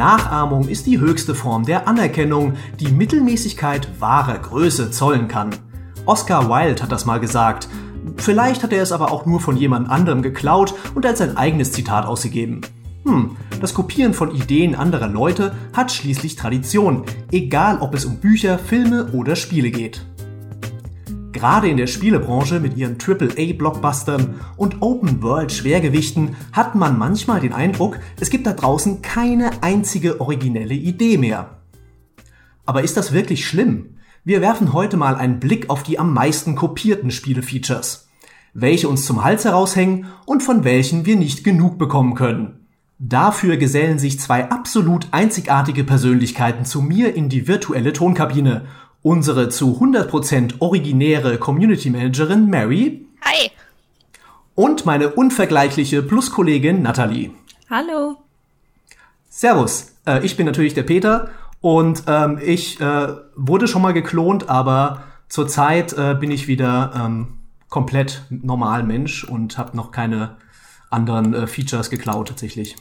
Nachahmung ist die höchste Form der Anerkennung, die Mittelmäßigkeit wahrer Größe zollen kann. Oscar Wilde hat das mal gesagt. Vielleicht hat er es aber auch nur von jemand anderem geklaut und als sein eigenes Zitat ausgegeben. Hm, das Kopieren von Ideen anderer Leute hat schließlich Tradition, egal ob es um Bücher, Filme oder Spiele geht. Gerade in der Spielebranche mit ihren AAA-Blockbustern und Open-World-Schwergewichten hat man manchmal den Eindruck, es gibt da draußen keine einzige originelle Idee mehr. Aber ist das wirklich schlimm? Wir werfen heute mal einen Blick auf die am meisten kopierten Spielefeatures. Welche uns zum Hals heraushängen und von welchen wir nicht genug bekommen können. Dafür gesellen sich zwei absolut einzigartige Persönlichkeiten zu mir in die virtuelle Tonkabine unsere zu 100% originäre Community Managerin Mary. Hi. Und meine unvergleichliche Plus-Kollegin Natalie. Hallo. Servus. Äh, ich bin natürlich der Peter und ähm, ich äh, wurde schon mal geklont, aber zurzeit äh, bin ich wieder ähm, komplett normal Mensch und habe noch keine anderen äh, Features geklaut tatsächlich.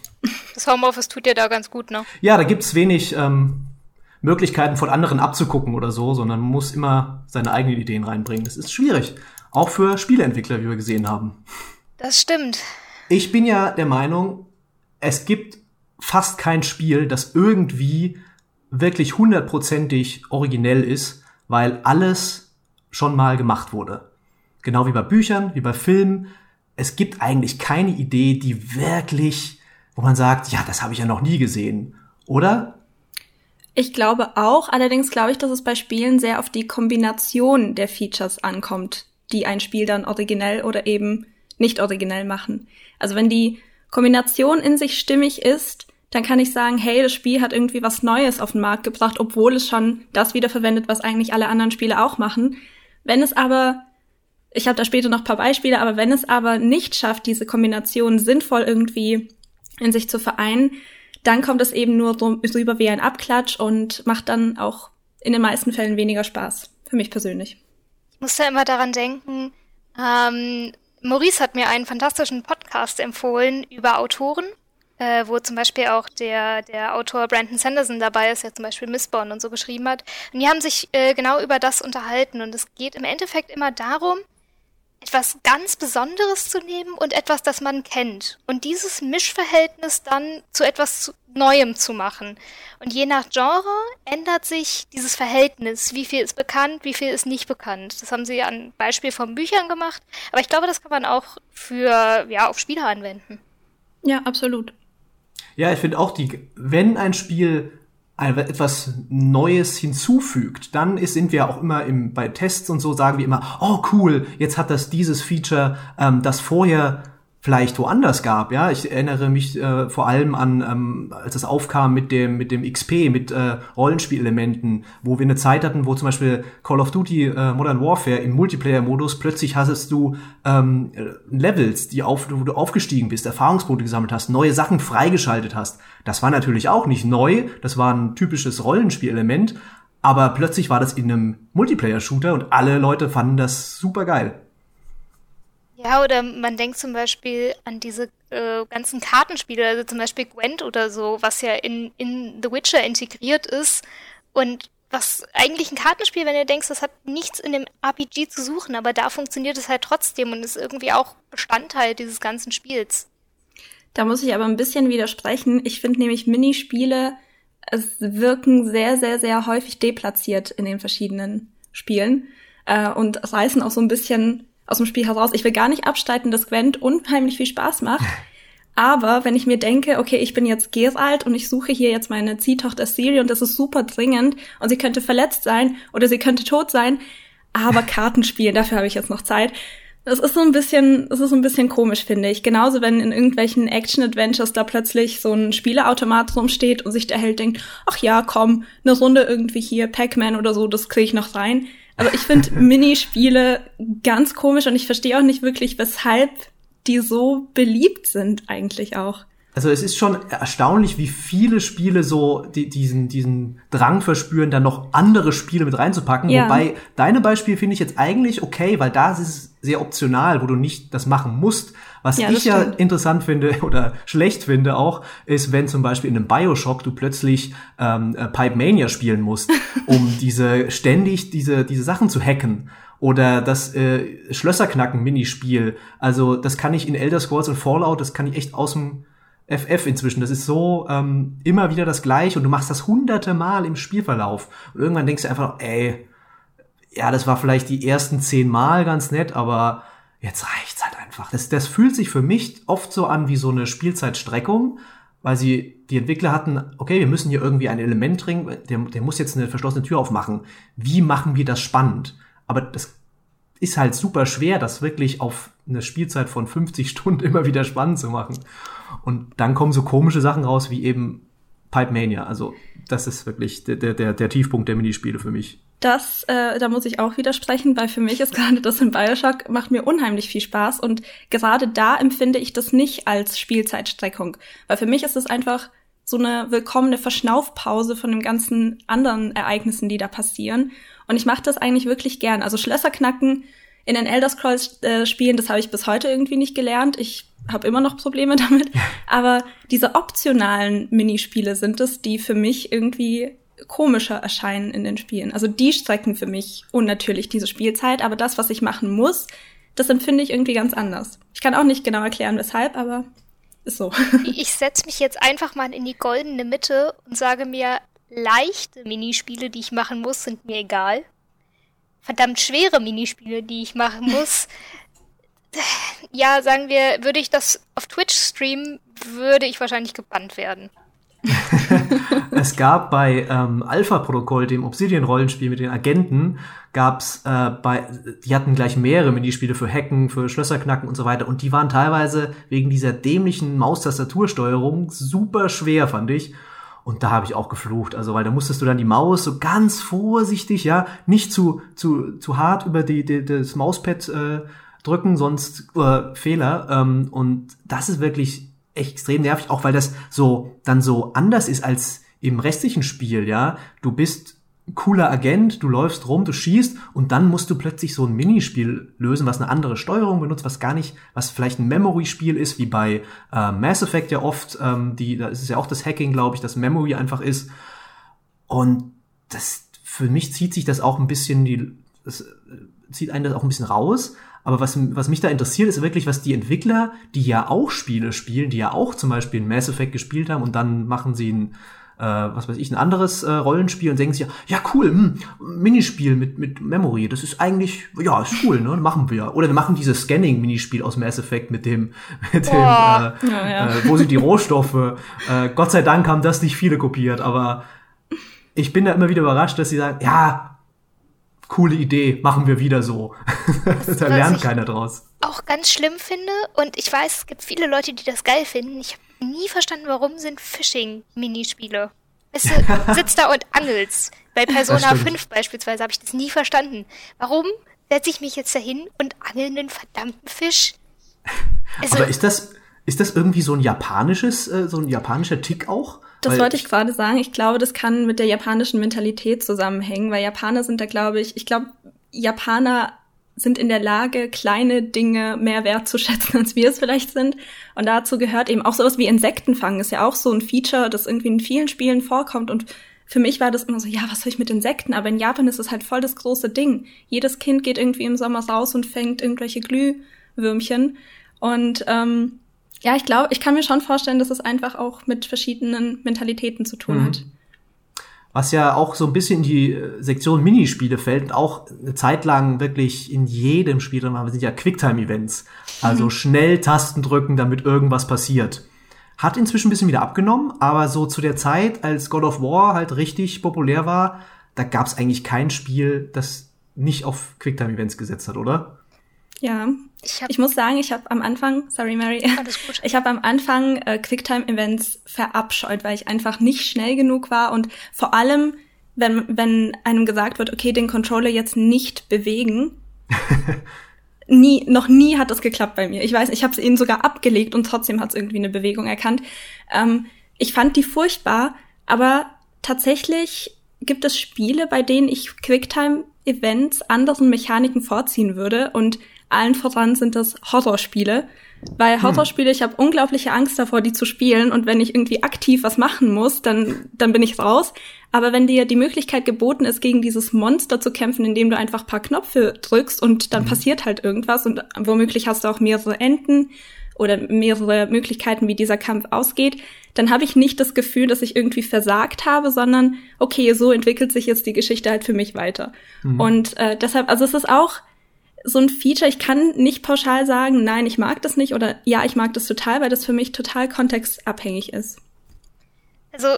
Das Homeoffice tut dir da ganz gut, ne? Ja, da gibt's wenig ähm, Möglichkeiten von anderen abzugucken oder so, sondern man muss immer seine eigenen Ideen reinbringen. Das ist schwierig. Auch für Spieleentwickler, wie wir gesehen haben. Das stimmt. Ich bin ja der Meinung, es gibt fast kein Spiel, das irgendwie wirklich hundertprozentig originell ist, weil alles schon mal gemacht wurde. Genau wie bei Büchern, wie bei Filmen. Es gibt eigentlich keine Idee, die wirklich, wo man sagt, ja, das habe ich ja noch nie gesehen. Oder? Ich glaube auch, allerdings glaube ich, dass es bei Spielen sehr auf die Kombination der Features ankommt, die ein Spiel dann originell oder eben nicht originell machen. Also wenn die Kombination in sich stimmig ist, dann kann ich sagen, hey, das Spiel hat irgendwie was Neues auf den Markt gebracht, obwohl es schon das wiederverwendet, was eigentlich alle anderen Spiele auch machen. Wenn es aber, ich habe da später noch paar Beispiele, aber wenn es aber nicht schafft, diese Kombination sinnvoll irgendwie in sich zu vereinen, dann kommt es eben nur rüber wie ein Abklatsch und macht dann auch in den meisten Fällen weniger Spaß. Für mich persönlich. Ich muss ja immer daran denken, ähm, Maurice hat mir einen fantastischen Podcast empfohlen über Autoren, äh, wo zum Beispiel auch der, der Autor Brandon Sanderson dabei ist, der zum Beispiel Missborn und so geschrieben hat. Und die haben sich äh, genau über das unterhalten. Und es geht im Endeffekt immer darum, etwas ganz Besonderes zu nehmen und etwas, das man kennt. Und dieses Mischverhältnis dann zu etwas Neuem zu machen. Und je nach Genre ändert sich dieses Verhältnis. Wie viel ist bekannt, wie viel ist nicht bekannt. Das haben sie an Beispiel von Büchern gemacht. Aber ich glaube, das kann man auch für, ja, auf Spiele anwenden. Ja, absolut. Ja, ich finde auch die, wenn ein Spiel etwas Neues hinzufügt, dann ist, sind wir auch immer im, bei Tests und so sagen wir immer, oh cool, jetzt hat das dieses Feature, ähm, das vorher vielleicht woanders gab. Ja, ich erinnere mich äh, vor allem an, ähm, als es aufkam mit dem mit dem XP, mit äh, Rollenspielelementen, wo wir eine Zeit hatten, wo zum Beispiel Call of Duty äh, Modern Warfare im Multiplayer-Modus plötzlich hattest du ähm, Levels, die auf, wo du aufgestiegen bist, Erfahrungspunkte gesammelt hast, neue Sachen freigeschaltet hast. Das war natürlich auch nicht neu, das war ein typisches Rollenspielelement, aber plötzlich war das in einem Multiplayer-Shooter und alle Leute fanden das super geil. Ja, oder man denkt zum Beispiel an diese äh, ganzen Kartenspiele, also zum Beispiel Gwent oder so, was ja in, in The Witcher integriert ist und was eigentlich ein Kartenspiel, wenn du denkst, das hat nichts in dem RPG zu suchen, aber da funktioniert es halt trotzdem und ist irgendwie auch Bestandteil dieses ganzen Spiels. Da muss ich aber ein bisschen widersprechen. Ich finde nämlich Minispiele, es wirken sehr, sehr, sehr häufig deplatziert in den verschiedenen Spielen äh, und reißen auch so ein bisschen aus dem Spiel heraus. Ich will gar nicht abstreiten, dass Gwent unheimlich viel Spaß macht. Aber wenn ich mir denke, okay, ich bin jetzt Geralt und ich suche hier jetzt meine Ziehtochter Siri und das ist super dringend und sie könnte verletzt sein oder sie könnte tot sein, aber Karten spielen, dafür habe ich jetzt noch Zeit. Das ist so ein bisschen, das ist so ein bisschen komisch, finde ich. Genauso, wenn in irgendwelchen Action-Adventures da plötzlich so ein Spieleautomat rumsteht und sich der Held denkt, ach ja, komm, eine Runde irgendwie hier, Pac-Man oder so, das kriege ich noch rein. Aber ich finde Minispiele ganz komisch und ich verstehe auch nicht wirklich, weshalb die so beliebt sind eigentlich auch. Also es ist schon erstaunlich, wie viele Spiele so die, diesen, diesen Drang verspüren, dann noch andere Spiele mit reinzupacken. Ja. Wobei deine Beispiele finde ich jetzt eigentlich okay, weil da ist es sehr optional, wo du nicht das machen musst. Was ja, ich ja interessant finde oder schlecht finde auch, ist, wenn zum Beispiel in einem Bioshock du plötzlich ähm, äh, Pipe Mania spielen musst, um diese ständig diese, diese Sachen zu hacken. Oder das äh, Schlösserknacken-Minispiel. Also das kann ich in Elder Scrolls und Fallout, das kann ich echt aus dem FF inzwischen. Das ist so ähm, immer wieder das gleiche und du machst das hunderte Mal im Spielverlauf. Und irgendwann denkst du einfach, ey, ja, das war vielleicht die ersten zehn Mal ganz nett, aber jetzt reicht's halt einfach. Das, das fühlt sich für mich oft so an wie so eine Spielzeitstreckung, weil sie, die Entwickler hatten, okay, wir müssen hier irgendwie ein Element dringen, der, der muss jetzt eine verschlossene Tür aufmachen. Wie machen wir das spannend? Aber das ist halt super schwer, das wirklich auf eine Spielzeit von 50 Stunden immer wieder spannend zu machen. Und dann kommen so komische Sachen raus wie eben Pipe Mania. Also das ist wirklich der, der, der Tiefpunkt der Minispiele für mich. Das, äh, da muss ich auch widersprechen, weil für mich ist gerade das in Bioshock macht mir unheimlich viel Spaß und gerade da empfinde ich das nicht als Spielzeitstreckung, weil für mich ist es einfach so eine willkommene Verschnaufpause von den ganzen anderen Ereignissen, die da passieren. Und ich mache das eigentlich wirklich gern. Also Schlösser knacken in den Elder Scrolls äh, Spielen, das habe ich bis heute irgendwie nicht gelernt. Ich habe immer noch Probleme damit. Aber diese optionalen Minispiele sind es, die für mich irgendwie komischer erscheinen in den Spielen. Also die strecken für mich unnatürlich diese Spielzeit, aber das, was ich machen muss, das empfinde ich irgendwie ganz anders. Ich kann auch nicht genau erklären, weshalb, aber ist so. Ich setze mich jetzt einfach mal in die goldene Mitte und sage mir, leichte Minispiele, die ich machen muss, sind mir egal. Verdammt schwere Minispiele, die ich machen muss. ja, sagen wir, würde ich das auf Twitch streamen, würde ich wahrscheinlich gebannt werden. es gab bei ähm, Alpha-Protokoll, dem Obsidian-Rollenspiel mit den Agenten, gab's äh, bei, die hatten gleich mehrere Minispiele für Hacken, für Schlösserknacken und so weiter. Und die waren teilweise wegen dieser dämlichen Maustastatursteuerung super schwer, fand ich. Und da habe ich auch geflucht, also weil da musstest du dann die Maus so ganz vorsichtig, ja, nicht zu zu zu hart über die, die das Mauspad äh, drücken, sonst äh, Fehler. Ähm, und das ist wirklich extrem nervig, auch weil das so dann so anders ist als im restlichen Spiel, ja. Du bist cooler Agent, du läufst rum, du schießt und dann musst du plötzlich so ein Minispiel lösen, was eine andere Steuerung benutzt, was gar nicht, was vielleicht ein Memory-Spiel ist, wie bei äh, Mass Effect ja oft, ähm, die, da ist es ja auch das Hacking, glaube ich, dass Memory einfach ist. Und das, für mich zieht sich das auch ein bisschen die, das äh, zieht einen das auch ein bisschen raus, aber was, was mich da interessiert, ist wirklich, was die Entwickler, die ja auch Spiele spielen, die ja auch zum Beispiel ein Mass Effect gespielt haben und dann machen sie ein, äh, was weiß ich, ein anderes äh, Rollenspiel und denken sich, ja cool, mh, hm, Minispiel mit, mit Memory, das ist eigentlich, ja, ist cool, ne, machen wir. Oder wir machen dieses Scanning-Minispiel aus Mass Effect mit dem, mit dem, äh, ja, ja. Äh, wo sind die Rohstoffe. Äh, Gott sei Dank haben das nicht viele kopiert, aber ich bin da immer wieder überrascht, dass sie sagen, ja, coole Idee, machen wir wieder so. da lernt keiner draus. Auch ganz schlimm finde, und ich weiß, es gibt viele Leute, die das geil finden. Ich habe nie verstanden, warum sind Phishing-Minispiele. Weißt du, sitzt da und angelst. Bei Persona 5 beispielsweise habe ich das nie verstanden. Warum setze ich mich jetzt dahin und angel einen verdammten Fisch? Also, Aber ist das, ist das irgendwie so ein japanisches, äh, so ein japanischer Tick auch? Das weil wollte ich gerade sagen. Ich glaube, das kann mit der japanischen Mentalität zusammenhängen, weil Japaner sind da, glaube ich, ich glaube, Japaner sind in der Lage, kleine Dinge mehr wertzuschätzen, als wir es vielleicht sind. Und dazu gehört eben auch sowas wie Insektenfangen. Ist ja auch so ein Feature, das irgendwie in vielen Spielen vorkommt. Und für mich war das immer so, ja, was soll ich mit Insekten? Aber in Japan ist es halt voll das große Ding. Jedes Kind geht irgendwie im Sommer raus und fängt irgendwelche Glühwürmchen. Und ähm, ja, ich glaube, ich kann mir schon vorstellen, dass es einfach auch mit verschiedenen Mentalitäten zu tun mhm. hat. Was ja auch so ein bisschen in die äh, Sektion Minispiele fällt und auch eine Zeit lang wirklich in jedem Spiel drin war, sind ja Quicktime-Events. Also mhm. schnell Tasten drücken, damit irgendwas passiert. Hat inzwischen ein bisschen wieder abgenommen, aber so zu der Zeit, als God of War halt richtig populär war, da gab es eigentlich kein Spiel, das nicht auf Quicktime-Events gesetzt hat, oder? Ja, ich, ich muss sagen, ich habe am Anfang, sorry Mary, ich habe am Anfang äh, Quicktime-Events verabscheut, weil ich einfach nicht schnell genug war. Und vor allem, wenn, wenn einem gesagt wird, okay, den Controller jetzt nicht bewegen, nie, noch nie hat das geklappt bei mir. Ich weiß, ich habe es ihnen sogar abgelegt und trotzdem hat es irgendwie eine Bewegung erkannt. Ähm, ich fand die furchtbar, aber tatsächlich gibt es Spiele, bei denen ich Quicktime-Events anderen Mechaniken vorziehen würde. Und allen voran sind das Horrorspiele. Weil hm. Horrorspiele, ich habe unglaubliche Angst davor, die zu spielen. Und wenn ich irgendwie aktiv was machen muss, dann, dann bin ich raus. Aber wenn dir die Möglichkeit geboten ist, gegen dieses Monster zu kämpfen, indem du einfach paar Knöpfe drückst und dann mhm. passiert halt irgendwas und womöglich hast du auch mehrere Enden oder mehrere Möglichkeiten, wie dieser Kampf ausgeht, dann habe ich nicht das Gefühl, dass ich irgendwie versagt habe, sondern okay, so entwickelt sich jetzt die Geschichte halt für mich weiter. Mhm. Und äh, deshalb, also es ist auch so ein Feature, ich kann nicht pauschal sagen, nein, ich mag das nicht oder ja, ich mag das total, weil das für mich total kontextabhängig ist. Also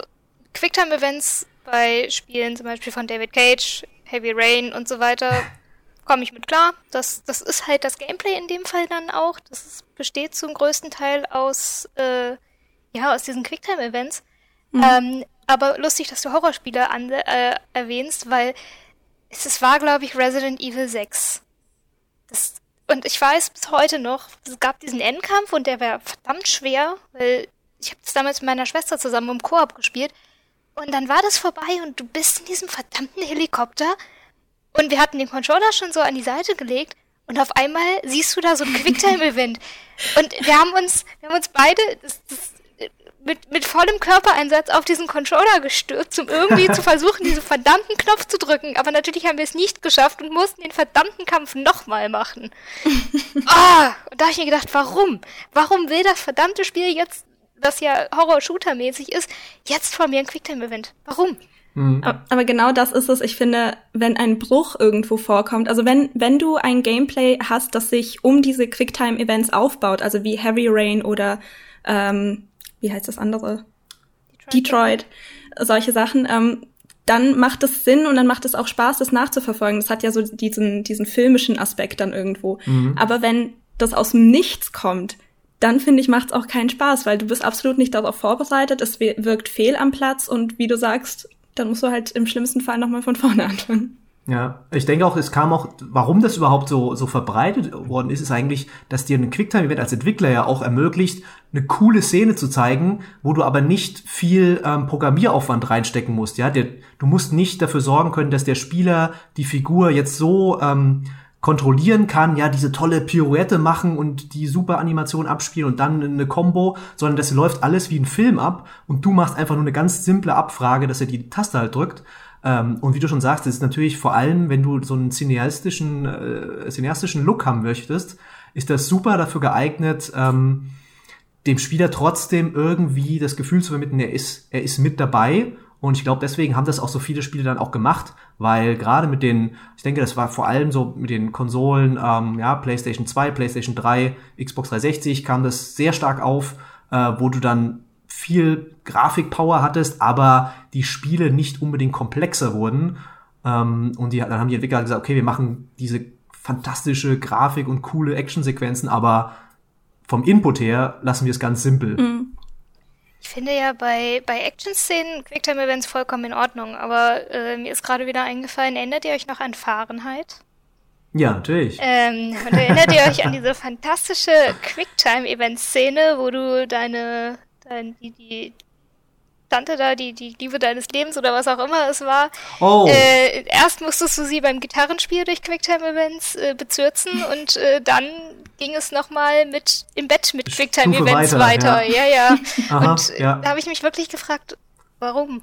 Quicktime-Events bei Spielen zum Beispiel von David Cage, Heavy Rain und so weiter komme ich mit klar. Das, das ist halt das Gameplay in dem Fall dann auch. Das ist, besteht zum größten Teil aus, äh, ja, aus diesen Quicktime-Events. Mhm. Ähm, aber lustig, dass du Horrorspiele an, äh, erwähnst, weil es, es war, glaube ich, Resident Evil 6. Das, und ich weiß bis heute noch, es gab diesen Endkampf und der war verdammt schwer, weil ich habe das damals mit meiner Schwester zusammen im Koop gespielt. Und dann war das vorbei und du bist in diesem verdammten Helikopter und wir hatten den Controller schon so an die Seite gelegt und auf einmal siehst du da so ein Quicktime-Event. Und wir haben uns, wir haben uns beide das, das, mit, mit vollem Körpereinsatz auf diesen Controller gestürzt, um irgendwie zu versuchen, diesen verdammten Knopf zu drücken. Aber natürlich haben wir es nicht geschafft und mussten den verdammten Kampf nochmal machen. Ah, oh, und da habe ich mir gedacht, warum? Warum will das verdammte Spiel jetzt, das ja Horror-Shooter-mäßig ist, jetzt von mir ein Quicktime-Event? Warum? Mhm. Aber genau das ist es. Ich finde, wenn ein Bruch irgendwo vorkommt, also wenn, wenn du ein Gameplay hast, das sich um diese Quicktime-Events aufbaut, also wie Heavy Rain oder ähm, wie heißt das andere? Detroit, Detroit solche Sachen, ähm, dann macht es Sinn und dann macht es auch Spaß, das nachzuverfolgen. Das hat ja so diesen, diesen filmischen Aspekt dann irgendwo. Mhm. Aber wenn das aus dem Nichts kommt, dann finde ich, macht es auch keinen Spaß, weil du bist absolut nicht darauf vorbereitet, es wirkt fehl am Platz und wie du sagst, dann musst du halt im schlimmsten Fall nochmal von vorne anfangen. Ja, ich denke auch, es kam auch, warum das überhaupt so, so verbreitet worden ist, ist eigentlich, dass dir ein Quicktime-Event als Entwickler ja auch ermöglicht, eine coole Szene zu zeigen, wo du aber nicht viel ähm, Programmieraufwand reinstecken musst. Ja, der, du musst nicht dafür sorgen können, dass der Spieler die Figur jetzt so ähm, kontrollieren kann, ja, diese tolle Pirouette machen und die super Animation abspielen und dann eine Combo, sondern das läuft alles wie ein Film ab und du machst einfach nur eine ganz simple Abfrage, dass er die Taste halt drückt. Ähm, und wie du schon sagst, ist natürlich vor allem, wenn du so einen cineastischen, äh, cineastischen Look haben möchtest, ist das super dafür geeignet, ähm, dem Spieler trotzdem irgendwie das Gefühl zu vermitteln, er ist, er ist mit dabei. Und ich glaube, deswegen haben das auch so viele Spiele dann auch gemacht, weil gerade mit den, ich denke, das war vor allem so mit den Konsolen, ähm, ja, PlayStation 2, PlayStation 3, Xbox 360 kam das sehr stark auf, äh, wo du dann viel Grafikpower hattest, aber die Spiele nicht unbedingt komplexer wurden. Ähm, und die, dann haben die Entwickler gesagt, okay, wir machen diese fantastische Grafik und coole Actionsequenzen, aber vom Input her lassen wir es ganz simpel. Mhm. Ich finde ja bei, bei Action-Szenen Quicktime-Events vollkommen in Ordnung, aber äh, mir ist gerade wieder eingefallen, erinnert ihr euch noch an Fahrenheit? Ja, natürlich. Ähm, und erinnert ihr euch an diese fantastische Quicktime-Event-Szene, wo du deine, dein, die, die Tante da, die, die Liebe deines Lebens oder was auch immer es war. Oh. Äh, erst musstest du sie beim Gitarrenspiel durch Quicktime-Events äh, bezürzen und äh, dann ging es nochmal mit im Bett mit Quicktime-Events weiter. weiter. Ja, ja. Aha, und ja. da habe ich mich wirklich gefragt, warum?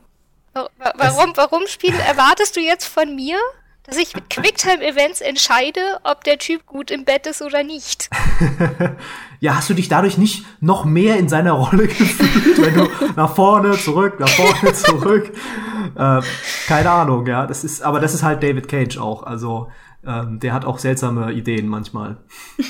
Warum, warum Spiel erwartest du jetzt von mir, dass ich mit Quicktime-Events entscheide, ob der Typ gut im Bett ist oder nicht? Ja, hast du dich dadurch nicht noch mehr in seiner Rolle gefühlt, wenn du nach vorne, zurück, nach vorne, zurück? Äh, keine Ahnung, ja. Das ist, aber das ist halt David Cage auch. Also ähm, der hat auch seltsame Ideen manchmal.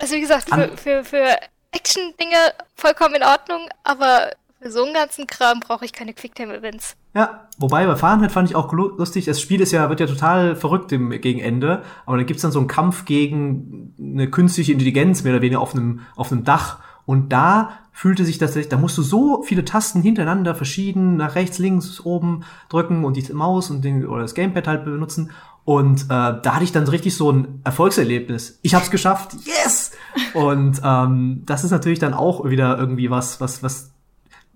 Also wie gesagt, für, für, für Action-Dinge vollkommen in Ordnung, aber für so einen ganzen Kram brauche ich keine Quicktime-Events. Ja, wobei bei Fahrenheit fand ich auch lustig, das Spiel ist ja, wird ja total verrückt im, gegen Ende, aber dann gibt's dann so einen Kampf gegen eine künstliche Intelligenz, mehr oder weniger auf einem, auf einem Dach. Und da fühlte sich das, da musst du so viele Tasten hintereinander verschieden, nach rechts, links, oben drücken und die Maus und den, oder das Gamepad halt benutzen. Und äh, da hatte ich dann richtig so ein Erfolgserlebnis. Ich habe es geschafft, yes! Und ähm, das ist natürlich dann auch wieder irgendwie was, was, was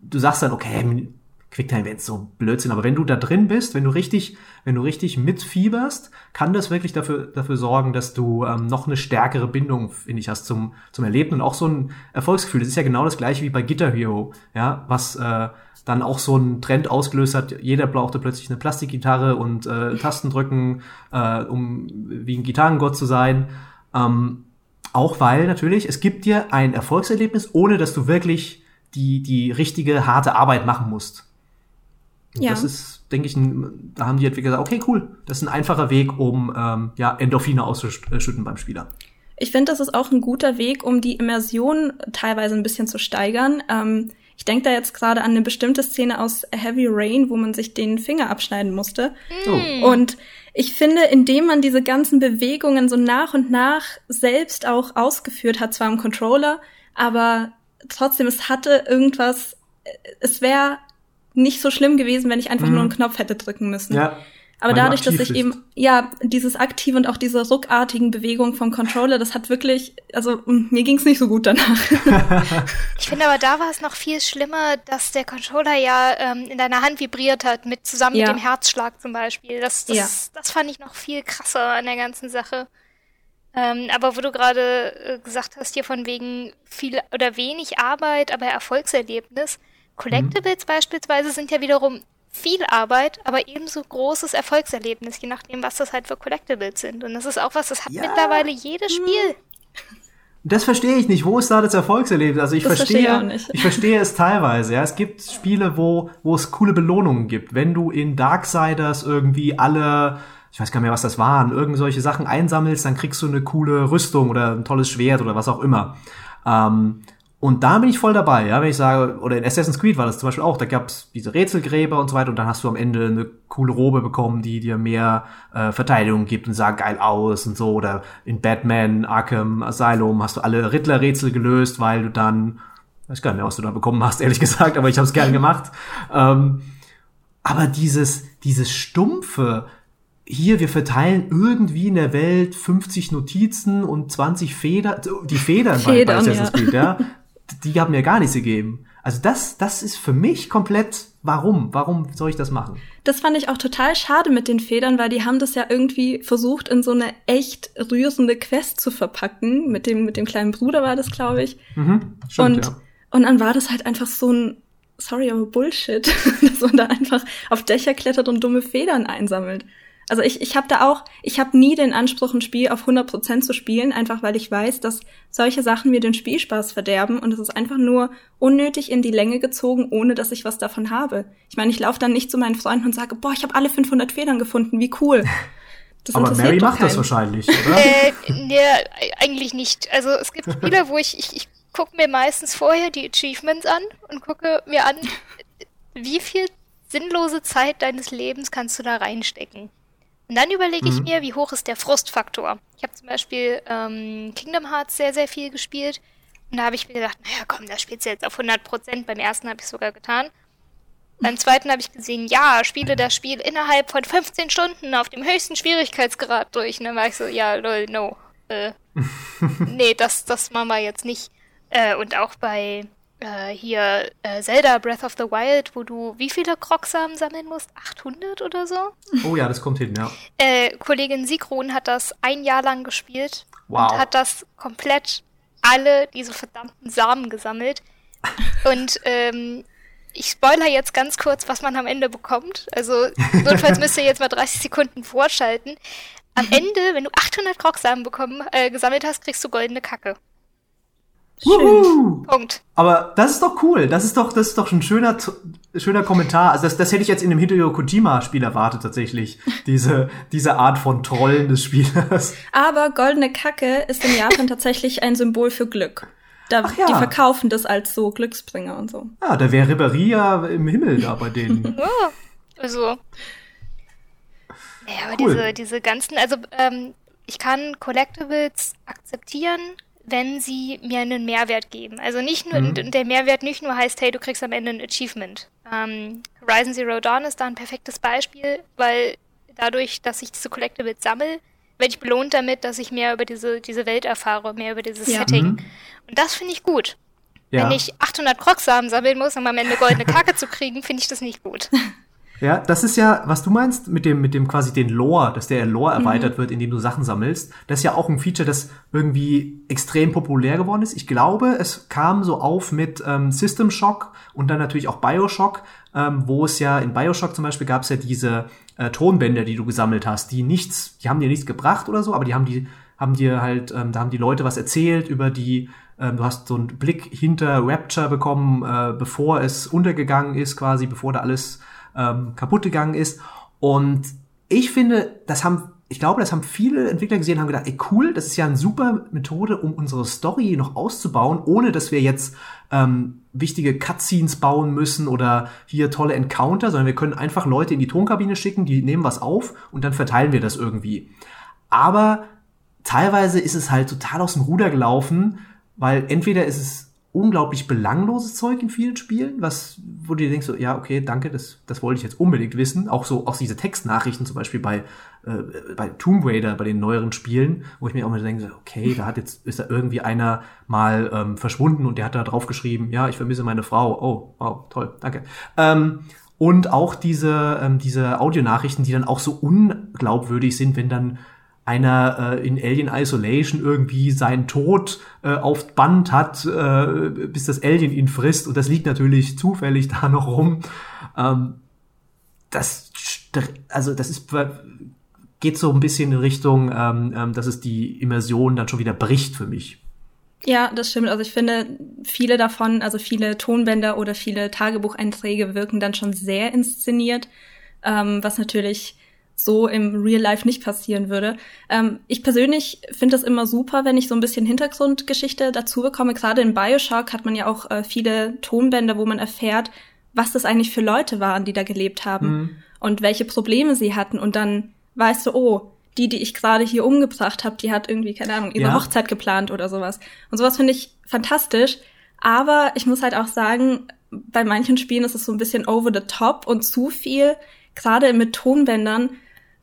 du sagst dann, okay, Quicktime Events so Blödsinn, aber wenn du da drin bist, wenn du richtig, wenn du richtig mitfieberst, kann das wirklich dafür, dafür sorgen, dass du ähm, noch eine stärkere Bindung, finde ich, hast zum, zum Erleben und auch so ein Erfolgsgefühl. Das ist ja genau das gleiche wie bei Guitar Hero, ja, was äh, dann auch so einen Trend ausgelöst hat. Jeder brauchte plötzlich eine Plastikgitarre und äh, Tasten drücken, äh, um wie ein Gitarrengott zu sein. Ähm, auch weil natürlich, es gibt dir ein Erfolgserlebnis, ohne dass du wirklich die, die richtige, harte Arbeit machen musst. Ja. Das ist, denke ich, ein, da haben die Entwickler gesagt, okay, cool, das ist ein einfacher Weg, um ähm, ja, Endorphine auszuschütten beim Spieler. Ich finde, das ist auch ein guter Weg, um die Immersion teilweise ein bisschen zu steigern. Ähm, ich denke da jetzt gerade an eine bestimmte Szene aus Heavy Rain, wo man sich den Finger abschneiden musste. Oh. Und ich finde, indem man diese ganzen Bewegungen so nach und nach selbst auch ausgeführt hat, zwar im Controller, aber trotzdem, es hatte irgendwas, es wäre nicht so schlimm gewesen, wenn ich einfach mhm. nur einen Knopf hätte drücken müssen. Ja. Aber dadurch, dass ich ist. eben, ja, dieses aktive und auch diese ruckartigen Bewegungen vom Controller, das hat wirklich, also mir ging's nicht so gut danach. ich finde aber da war es noch viel schlimmer, dass der Controller ja ähm, in deiner Hand vibriert hat, mit zusammen ja. mit dem Herzschlag zum Beispiel. Das, das, ja. das fand ich noch viel krasser an der ganzen Sache. Ähm, aber wo du gerade äh, gesagt hast, hier von wegen viel oder wenig Arbeit, aber Erfolgserlebnis. Collectibles mhm. beispielsweise sind ja wiederum viel Arbeit, aber ebenso großes Erfolgserlebnis, je nachdem, was das halt für Collectibles sind. Und das ist auch was, das hat ja. mittlerweile jedes Spiel. Das verstehe ich nicht. Wo ist da das Erfolgserlebnis? Also ich das verstehe, verstehe ich, ich verstehe es teilweise. Ja, es gibt Spiele, wo wo es coole Belohnungen gibt. Wenn du in Darksiders irgendwie alle, ich weiß gar nicht mehr, was das waren, irgend solche Sachen einsammelst, dann kriegst du eine coole Rüstung oder ein tolles Schwert oder was auch immer. Ähm, und da bin ich voll dabei, ja, wenn ich sage, oder in Assassin's Creed war das zum Beispiel auch, da gab's diese Rätselgräber und so weiter und dann hast du am Ende eine coole Robe bekommen, die dir mehr äh, Verteidigung gibt und sah geil aus und so. Oder in Batman, Arkham Asylum hast du alle Riddler-Rätsel gelöst, weil du dann, weiß gar nicht mehr, was du da bekommen hast, ehrlich gesagt, aber ich habe es gern gemacht. Ähm, aber dieses, dieses stumpfe, hier, wir verteilen irgendwie in der Welt 50 Notizen und 20 Federn, die Federn, Federn bei, bei Assassin's Creed, ja die haben mir gar nichts gegeben. Also das, das ist für mich komplett, warum? Warum soll ich das machen? Das fand ich auch total schade mit den Federn, weil die haben das ja irgendwie versucht, in so eine echt rührende Quest zu verpacken. Mit dem, mit dem kleinen Bruder war das, glaube ich. Mhm, stimmt, und, ja. und dann war das halt einfach so ein, sorry, aber Bullshit, dass man da einfach auf Dächer klettert und dumme Federn einsammelt. Also ich, ich habe da auch, ich habe nie den Anspruch, ein Spiel auf 100% zu spielen, einfach weil ich weiß, dass solche Sachen mir den Spielspaß verderben und es ist einfach nur unnötig in die Länge gezogen, ohne dass ich was davon habe. Ich meine, ich laufe dann nicht zu meinen Freunden und sage, boah, ich habe alle 500 Federn gefunden, wie cool. Das Aber Mary macht keinen. das wahrscheinlich, oder? Äh, nee, eigentlich nicht. Also es gibt Spiele, wo ich, ich, ich gucke mir meistens vorher die Achievements an und gucke mir an, wie viel sinnlose Zeit deines Lebens kannst du da reinstecken. Und dann überlege ich mhm. mir, wie hoch ist der Frustfaktor. Ich habe zum Beispiel ähm, Kingdom Hearts sehr, sehr viel gespielt. Und da habe ich mir gedacht, naja, komm, da spielst du jetzt auf 100 Prozent. Beim ersten habe ich sogar getan. Beim zweiten habe ich gesehen, ja, spiele das Spiel innerhalb von 15 Stunden auf dem höchsten Schwierigkeitsgrad durch. Und dann war ich so, ja, lol, no. Äh, nee, das, das machen wir jetzt nicht. Äh, und auch bei äh, hier äh, Zelda Breath of the Wild, wo du wie viele Krogsamen sammeln musst? 800 oder so? Oh ja, das kommt hin, ja. Äh, Kollegin Sigrun hat das ein Jahr lang gespielt wow. und hat das komplett alle diese verdammten Samen gesammelt. und ähm, ich spoiler jetzt ganz kurz, was man am Ende bekommt. Also notfalls müsst ihr jetzt mal 30 Sekunden vorschalten. Am Ende, wenn du 800 Krogsamen bekommen, äh, gesammelt hast, kriegst du goldene Kacke. Schön. Punkt. Aber das ist doch cool. Das ist doch, das ist doch ein schöner, schöner Kommentar. Also das, das hätte ich jetzt in einem Hideo Kojima-Spiel erwartet tatsächlich. Diese, diese Art von Trollen des Spielers. Aber goldene Kacke ist in Japan tatsächlich ein Symbol für Glück. Da, Ach ja. Die verkaufen das als so Glücksbringer und so. Ja, da wäre Riberia im Himmel da bei denen. ja, also. Ja, aber cool. diese, diese ganzen, also ähm, ich kann Collectibles akzeptieren, wenn sie mir einen Mehrwert geben. Also nicht nur, mhm. der Mehrwert nicht nur heißt, hey, du kriegst am Ende ein Achievement. Ähm, Horizon Zero Dawn ist da ein perfektes Beispiel, weil dadurch, dass ich diese Collectibles sammle, werde ich belohnt damit, dass ich mehr über diese, diese Welt erfahre, mehr über dieses ja. Setting. Mhm. Und das finde ich gut. Ja. Wenn ich 800 Krocksamen sammeln muss, um am Ende goldene Kacke zu kriegen, finde ich das nicht gut. Ja, das ist ja, was du meinst mit dem, mit dem quasi den Lore, dass der Lore mhm. erweitert mhm. wird, indem du Sachen sammelst. Das ist ja auch ein Feature, das irgendwie extrem populär geworden ist. Ich glaube, es kam so auf mit ähm, System Shock und dann natürlich auch Bioshock, ähm, wo es ja in Bioshock zum Beispiel gab es ja diese äh, Tonbänder, die du gesammelt hast, die nichts, die haben dir nichts gebracht oder so, aber die haben die, haben dir halt, ähm, da haben die Leute was erzählt über die, ähm, du hast so einen Blick hinter Rapture bekommen, äh, bevor es untergegangen ist, quasi, bevor da alles ähm, kaputt gegangen ist. Und ich finde, das haben, ich glaube, das haben viele Entwickler gesehen, haben gedacht, ey cool, das ist ja eine super Methode, um unsere Story noch auszubauen, ohne dass wir jetzt ähm, wichtige Cutscenes bauen müssen oder hier tolle Encounter, sondern wir können einfach Leute in die Tonkabine schicken, die nehmen was auf und dann verteilen wir das irgendwie. Aber teilweise ist es halt total aus dem Ruder gelaufen, weil entweder ist es unglaublich belangloses Zeug in vielen Spielen, was, wo du dir denkst, so, ja, okay, danke, das, das wollte ich jetzt unbedingt wissen. Auch so, auch diese Textnachrichten zum Beispiel bei, äh, bei Tomb Raider, bei den neueren Spielen, wo ich mir auch mal denke, okay, da hat jetzt, ist da irgendwie einer mal ähm, verschwunden und der hat da drauf geschrieben, ja, ich vermisse meine Frau. Oh, wow, toll, danke. Ähm, und auch diese, ähm, diese Audionachrichten, die dann auch so unglaubwürdig sind, wenn dann einer äh, in Alien Isolation irgendwie seinen Tod äh, auf Band hat, äh, bis das Alien ihn frisst. Und das liegt natürlich zufällig da noch rum. Ähm, das, also das ist geht so ein bisschen in Richtung, ähm, ähm, dass es die Immersion dann schon wieder bricht für mich. Ja, das stimmt. Also ich finde, viele davon, also viele Tonbänder oder viele Tagebucheinträge wirken dann schon sehr inszeniert, ähm, was natürlich so im Real Life nicht passieren würde. Ähm, ich persönlich finde das immer super, wenn ich so ein bisschen Hintergrundgeschichte dazu bekomme. Gerade in Bioshock hat man ja auch äh, viele Tonbänder, wo man erfährt, was das eigentlich für Leute waren, die da gelebt haben mhm. und welche Probleme sie hatten. Und dann weißt du, oh, die, die ich gerade hier umgebracht habe, die hat irgendwie, keine Ahnung, ihre ja. Hochzeit geplant oder sowas. Und sowas finde ich fantastisch. Aber ich muss halt auch sagen, bei manchen Spielen ist es so ein bisschen over the top und zu viel. Gerade mit Tonbändern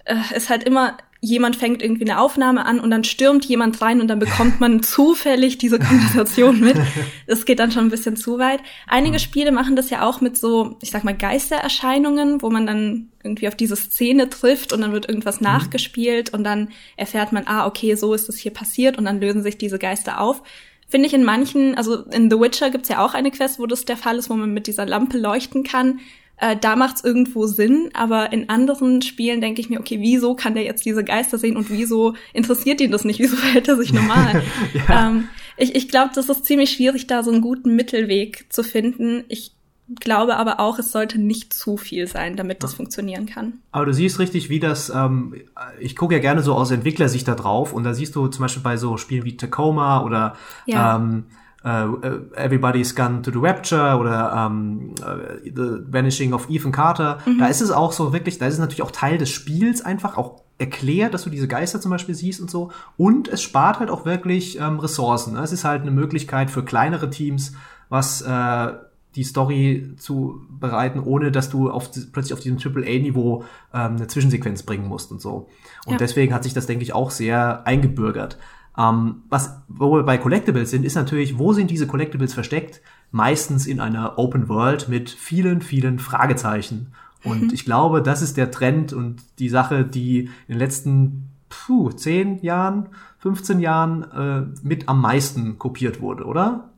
äh, ist halt immer, jemand fängt irgendwie eine Aufnahme an und dann stürmt jemand rein und dann bekommt man zufällig diese Konversation mit. Das geht dann schon ein bisschen zu weit. Einige. Spiele machen das ja auch mit so, ich sag mal, Geistererscheinungen, wo man dann irgendwie auf diese Szene trifft und dann wird irgendwas mhm. nachgespielt und dann erfährt man, ah, okay, so ist es hier passiert und dann lösen sich diese Geister auf. Finde ich in manchen, also in The Witcher gibt's ja auch eine Quest, wo das der Fall ist, wo man mit dieser Lampe leuchten kann. Äh, da macht es irgendwo Sinn, aber in anderen Spielen denke ich mir, okay, wieso kann der jetzt diese Geister sehen und wieso interessiert ihn das nicht? Wieso verhält er sich normal? ja. ähm, ich ich glaube, das ist ziemlich schwierig, da so einen guten Mittelweg zu finden. Ich glaube aber auch, es sollte nicht zu viel sein, damit das funktionieren kann. Aber du siehst richtig, wie das, ähm, ich gucke ja gerne so aus Entwicklersicht da drauf und da siehst du zum Beispiel bei so Spielen wie Tacoma oder ja. ähm, uh, Everybody's Gone to the Rapture oder um, uh, The Vanishing of Ethan Carter. Mhm. Da ist es auch so wirklich, da ist es natürlich auch Teil des Spiels einfach, auch erklärt, dass du diese Geister zum Beispiel siehst und so. Und es spart halt auch wirklich ähm, Ressourcen. Ne? Es ist halt eine Möglichkeit für kleinere Teams, was äh, die Story zu bereiten, ohne dass du auf, plötzlich auf diesem AAA-Niveau ähm, eine Zwischensequenz bringen musst und so. Und ja. deswegen hat sich das, denke ich, auch sehr eingebürgert. Ähm, was, wo wir bei Collectibles sind, ist natürlich, wo sind diese Collectibles versteckt? Meistens in einer Open World mit vielen, vielen Fragezeichen. Und mhm. ich glaube, das ist der Trend und die Sache, die in den letzten puh, 10 Jahren, 15 Jahren äh, mit am meisten kopiert wurde, oder?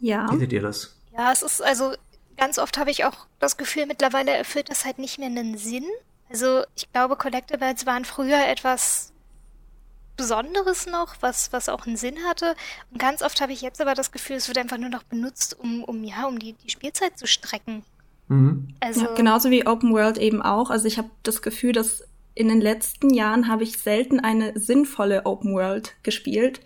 Ja. Wie seht ihr das? Ja, es ist also ganz oft habe ich auch das Gefühl, mittlerweile erfüllt das halt nicht mehr einen Sinn. Also ich glaube, Collectibles waren früher etwas Besonderes noch, was, was auch einen Sinn hatte. Und ganz oft habe ich jetzt aber das Gefühl, es wird einfach nur noch benutzt, um, um ja, um die, die Spielzeit zu strecken. Mhm. Also, ja, genauso wie Open World eben auch. Also ich habe das Gefühl, dass in den letzten Jahren habe ich selten eine sinnvolle Open World gespielt,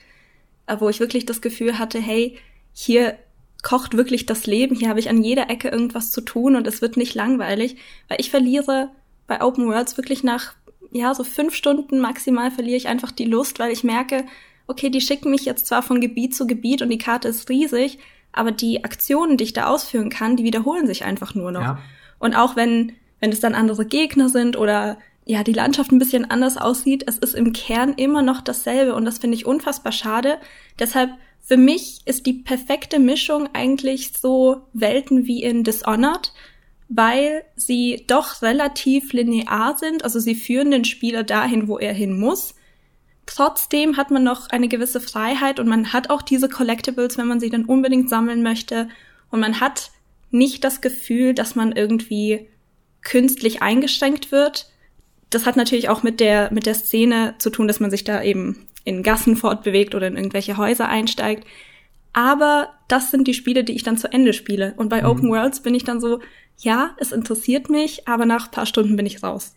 äh, wo ich wirklich das Gefühl hatte, hey, hier kocht wirklich das Leben, hier habe ich an jeder Ecke irgendwas zu tun und es wird nicht langweilig, weil ich verliere bei Open Worlds wirklich nach ja, so fünf Stunden maximal verliere ich einfach die Lust, weil ich merke, okay, die schicken mich jetzt zwar von Gebiet zu Gebiet und die Karte ist riesig, aber die Aktionen, die ich da ausführen kann, die wiederholen sich einfach nur noch. Ja. Und auch wenn, wenn es dann andere Gegner sind oder ja, die Landschaft ein bisschen anders aussieht. Es ist im Kern immer noch dasselbe und das finde ich unfassbar schade. Deshalb für mich ist die perfekte Mischung eigentlich so Welten wie in Dishonored, weil sie doch relativ linear sind, also sie führen den Spieler dahin, wo er hin muss. Trotzdem hat man noch eine gewisse Freiheit und man hat auch diese Collectibles, wenn man sie dann unbedingt sammeln möchte. Und man hat nicht das Gefühl, dass man irgendwie künstlich eingeschränkt wird. Das hat natürlich auch mit der, mit der Szene zu tun, dass man sich da eben in Gassen fortbewegt oder in irgendwelche Häuser einsteigt. Aber das sind die Spiele, die ich dann zu Ende spiele. Und bei mhm. Open Worlds bin ich dann so, ja, es interessiert mich, aber nach paar Stunden bin ich raus.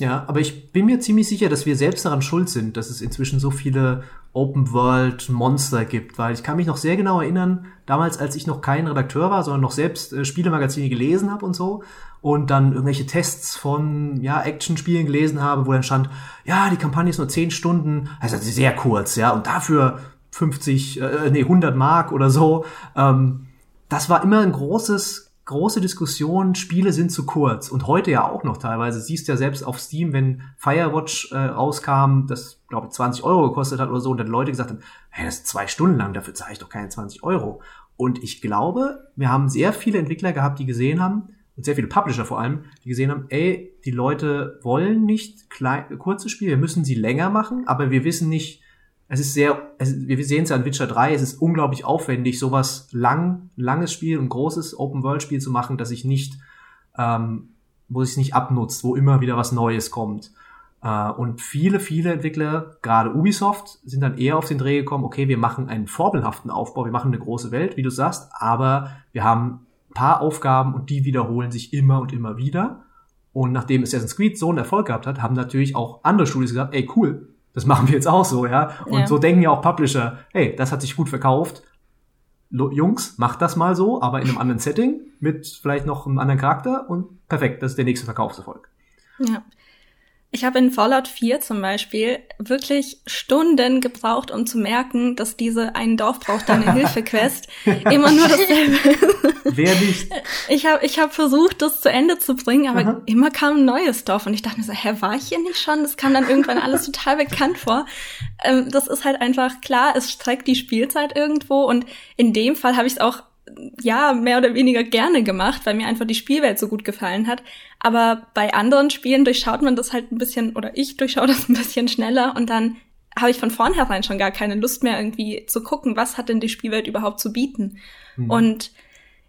Ja, aber ich bin mir ziemlich sicher, dass wir selbst daran schuld sind, dass es inzwischen so viele Open World Monster gibt, weil ich kann mich noch sehr genau erinnern, damals, als ich noch kein Redakteur war, sondern noch selbst äh, Spielemagazine gelesen habe und so und dann irgendwelche Tests von ja Action-Spielen gelesen habe, wo dann stand, ja, die Kampagne ist nur 10 Stunden, also sehr kurz, ja, und dafür 50, äh, nee, 100 Mark oder so. Ähm, das war immer ein großes große Diskussion, Spiele sind zu kurz. Und heute ja auch noch teilweise. Siehst ja selbst auf Steam, wenn Firewatch äh, rauskam, das, glaube ich, 20 Euro gekostet hat oder so, und dann Leute gesagt haben, hey, das ist zwei Stunden lang, dafür zahle ich doch keine 20 Euro. Und ich glaube, wir haben sehr viele Entwickler gehabt, die gesehen haben, und sehr viele Publisher vor allem, die gesehen haben, ey, die Leute wollen nicht klein, kurze Spiele, wir müssen sie länger machen, aber wir wissen nicht, es ist sehr, es, wir sehen es ja in Witcher 3, es ist unglaublich aufwendig, sowas lang, langes Spiel und großes Open-World-Spiel zu machen, dass ich nicht, ähm, wo es nicht abnutzt, wo immer wieder was Neues kommt. Äh, und viele, viele Entwickler, gerade Ubisoft, sind dann eher auf den Dreh gekommen, okay, wir machen einen vorbelhaften Aufbau, wir machen eine große Welt, wie du sagst, aber wir haben ein paar Aufgaben und die wiederholen sich immer und immer wieder. Und nachdem Assassin's Creed so einen Erfolg gehabt hat, haben natürlich auch andere Studios gesagt, ey cool, das machen wir jetzt auch so, ja. Und ja. so denken ja auch Publisher, hey, das hat sich gut verkauft. Jungs, macht das mal so, aber in einem anderen Setting mit vielleicht noch einem anderen Charakter und perfekt, das ist der nächste Verkaufserfolg. Ja. Ich habe in Fallout 4 zum Beispiel wirklich Stunden gebraucht, um zu merken, dass diese ein Dorf braucht eine Hilfe-Quest immer nur dasselbe ist. Wer nicht? Ich habe ich hab versucht, das zu Ende zu bringen, aber Aha. immer kam ein neues Dorf und ich dachte mir so, hä, war ich hier nicht schon? Das kam dann irgendwann alles total bekannt vor. Ähm, das ist halt einfach klar, es streckt die Spielzeit irgendwo und in dem Fall habe ich es auch ja, mehr oder weniger gerne gemacht, weil mir einfach die Spielwelt so gut gefallen hat. Aber bei anderen Spielen durchschaut man das halt ein bisschen, oder ich durchschaue das ein bisschen schneller und dann habe ich von vornherein schon gar keine Lust mehr irgendwie zu gucken, was hat denn die Spielwelt überhaupt zu bieten. Mhm. Und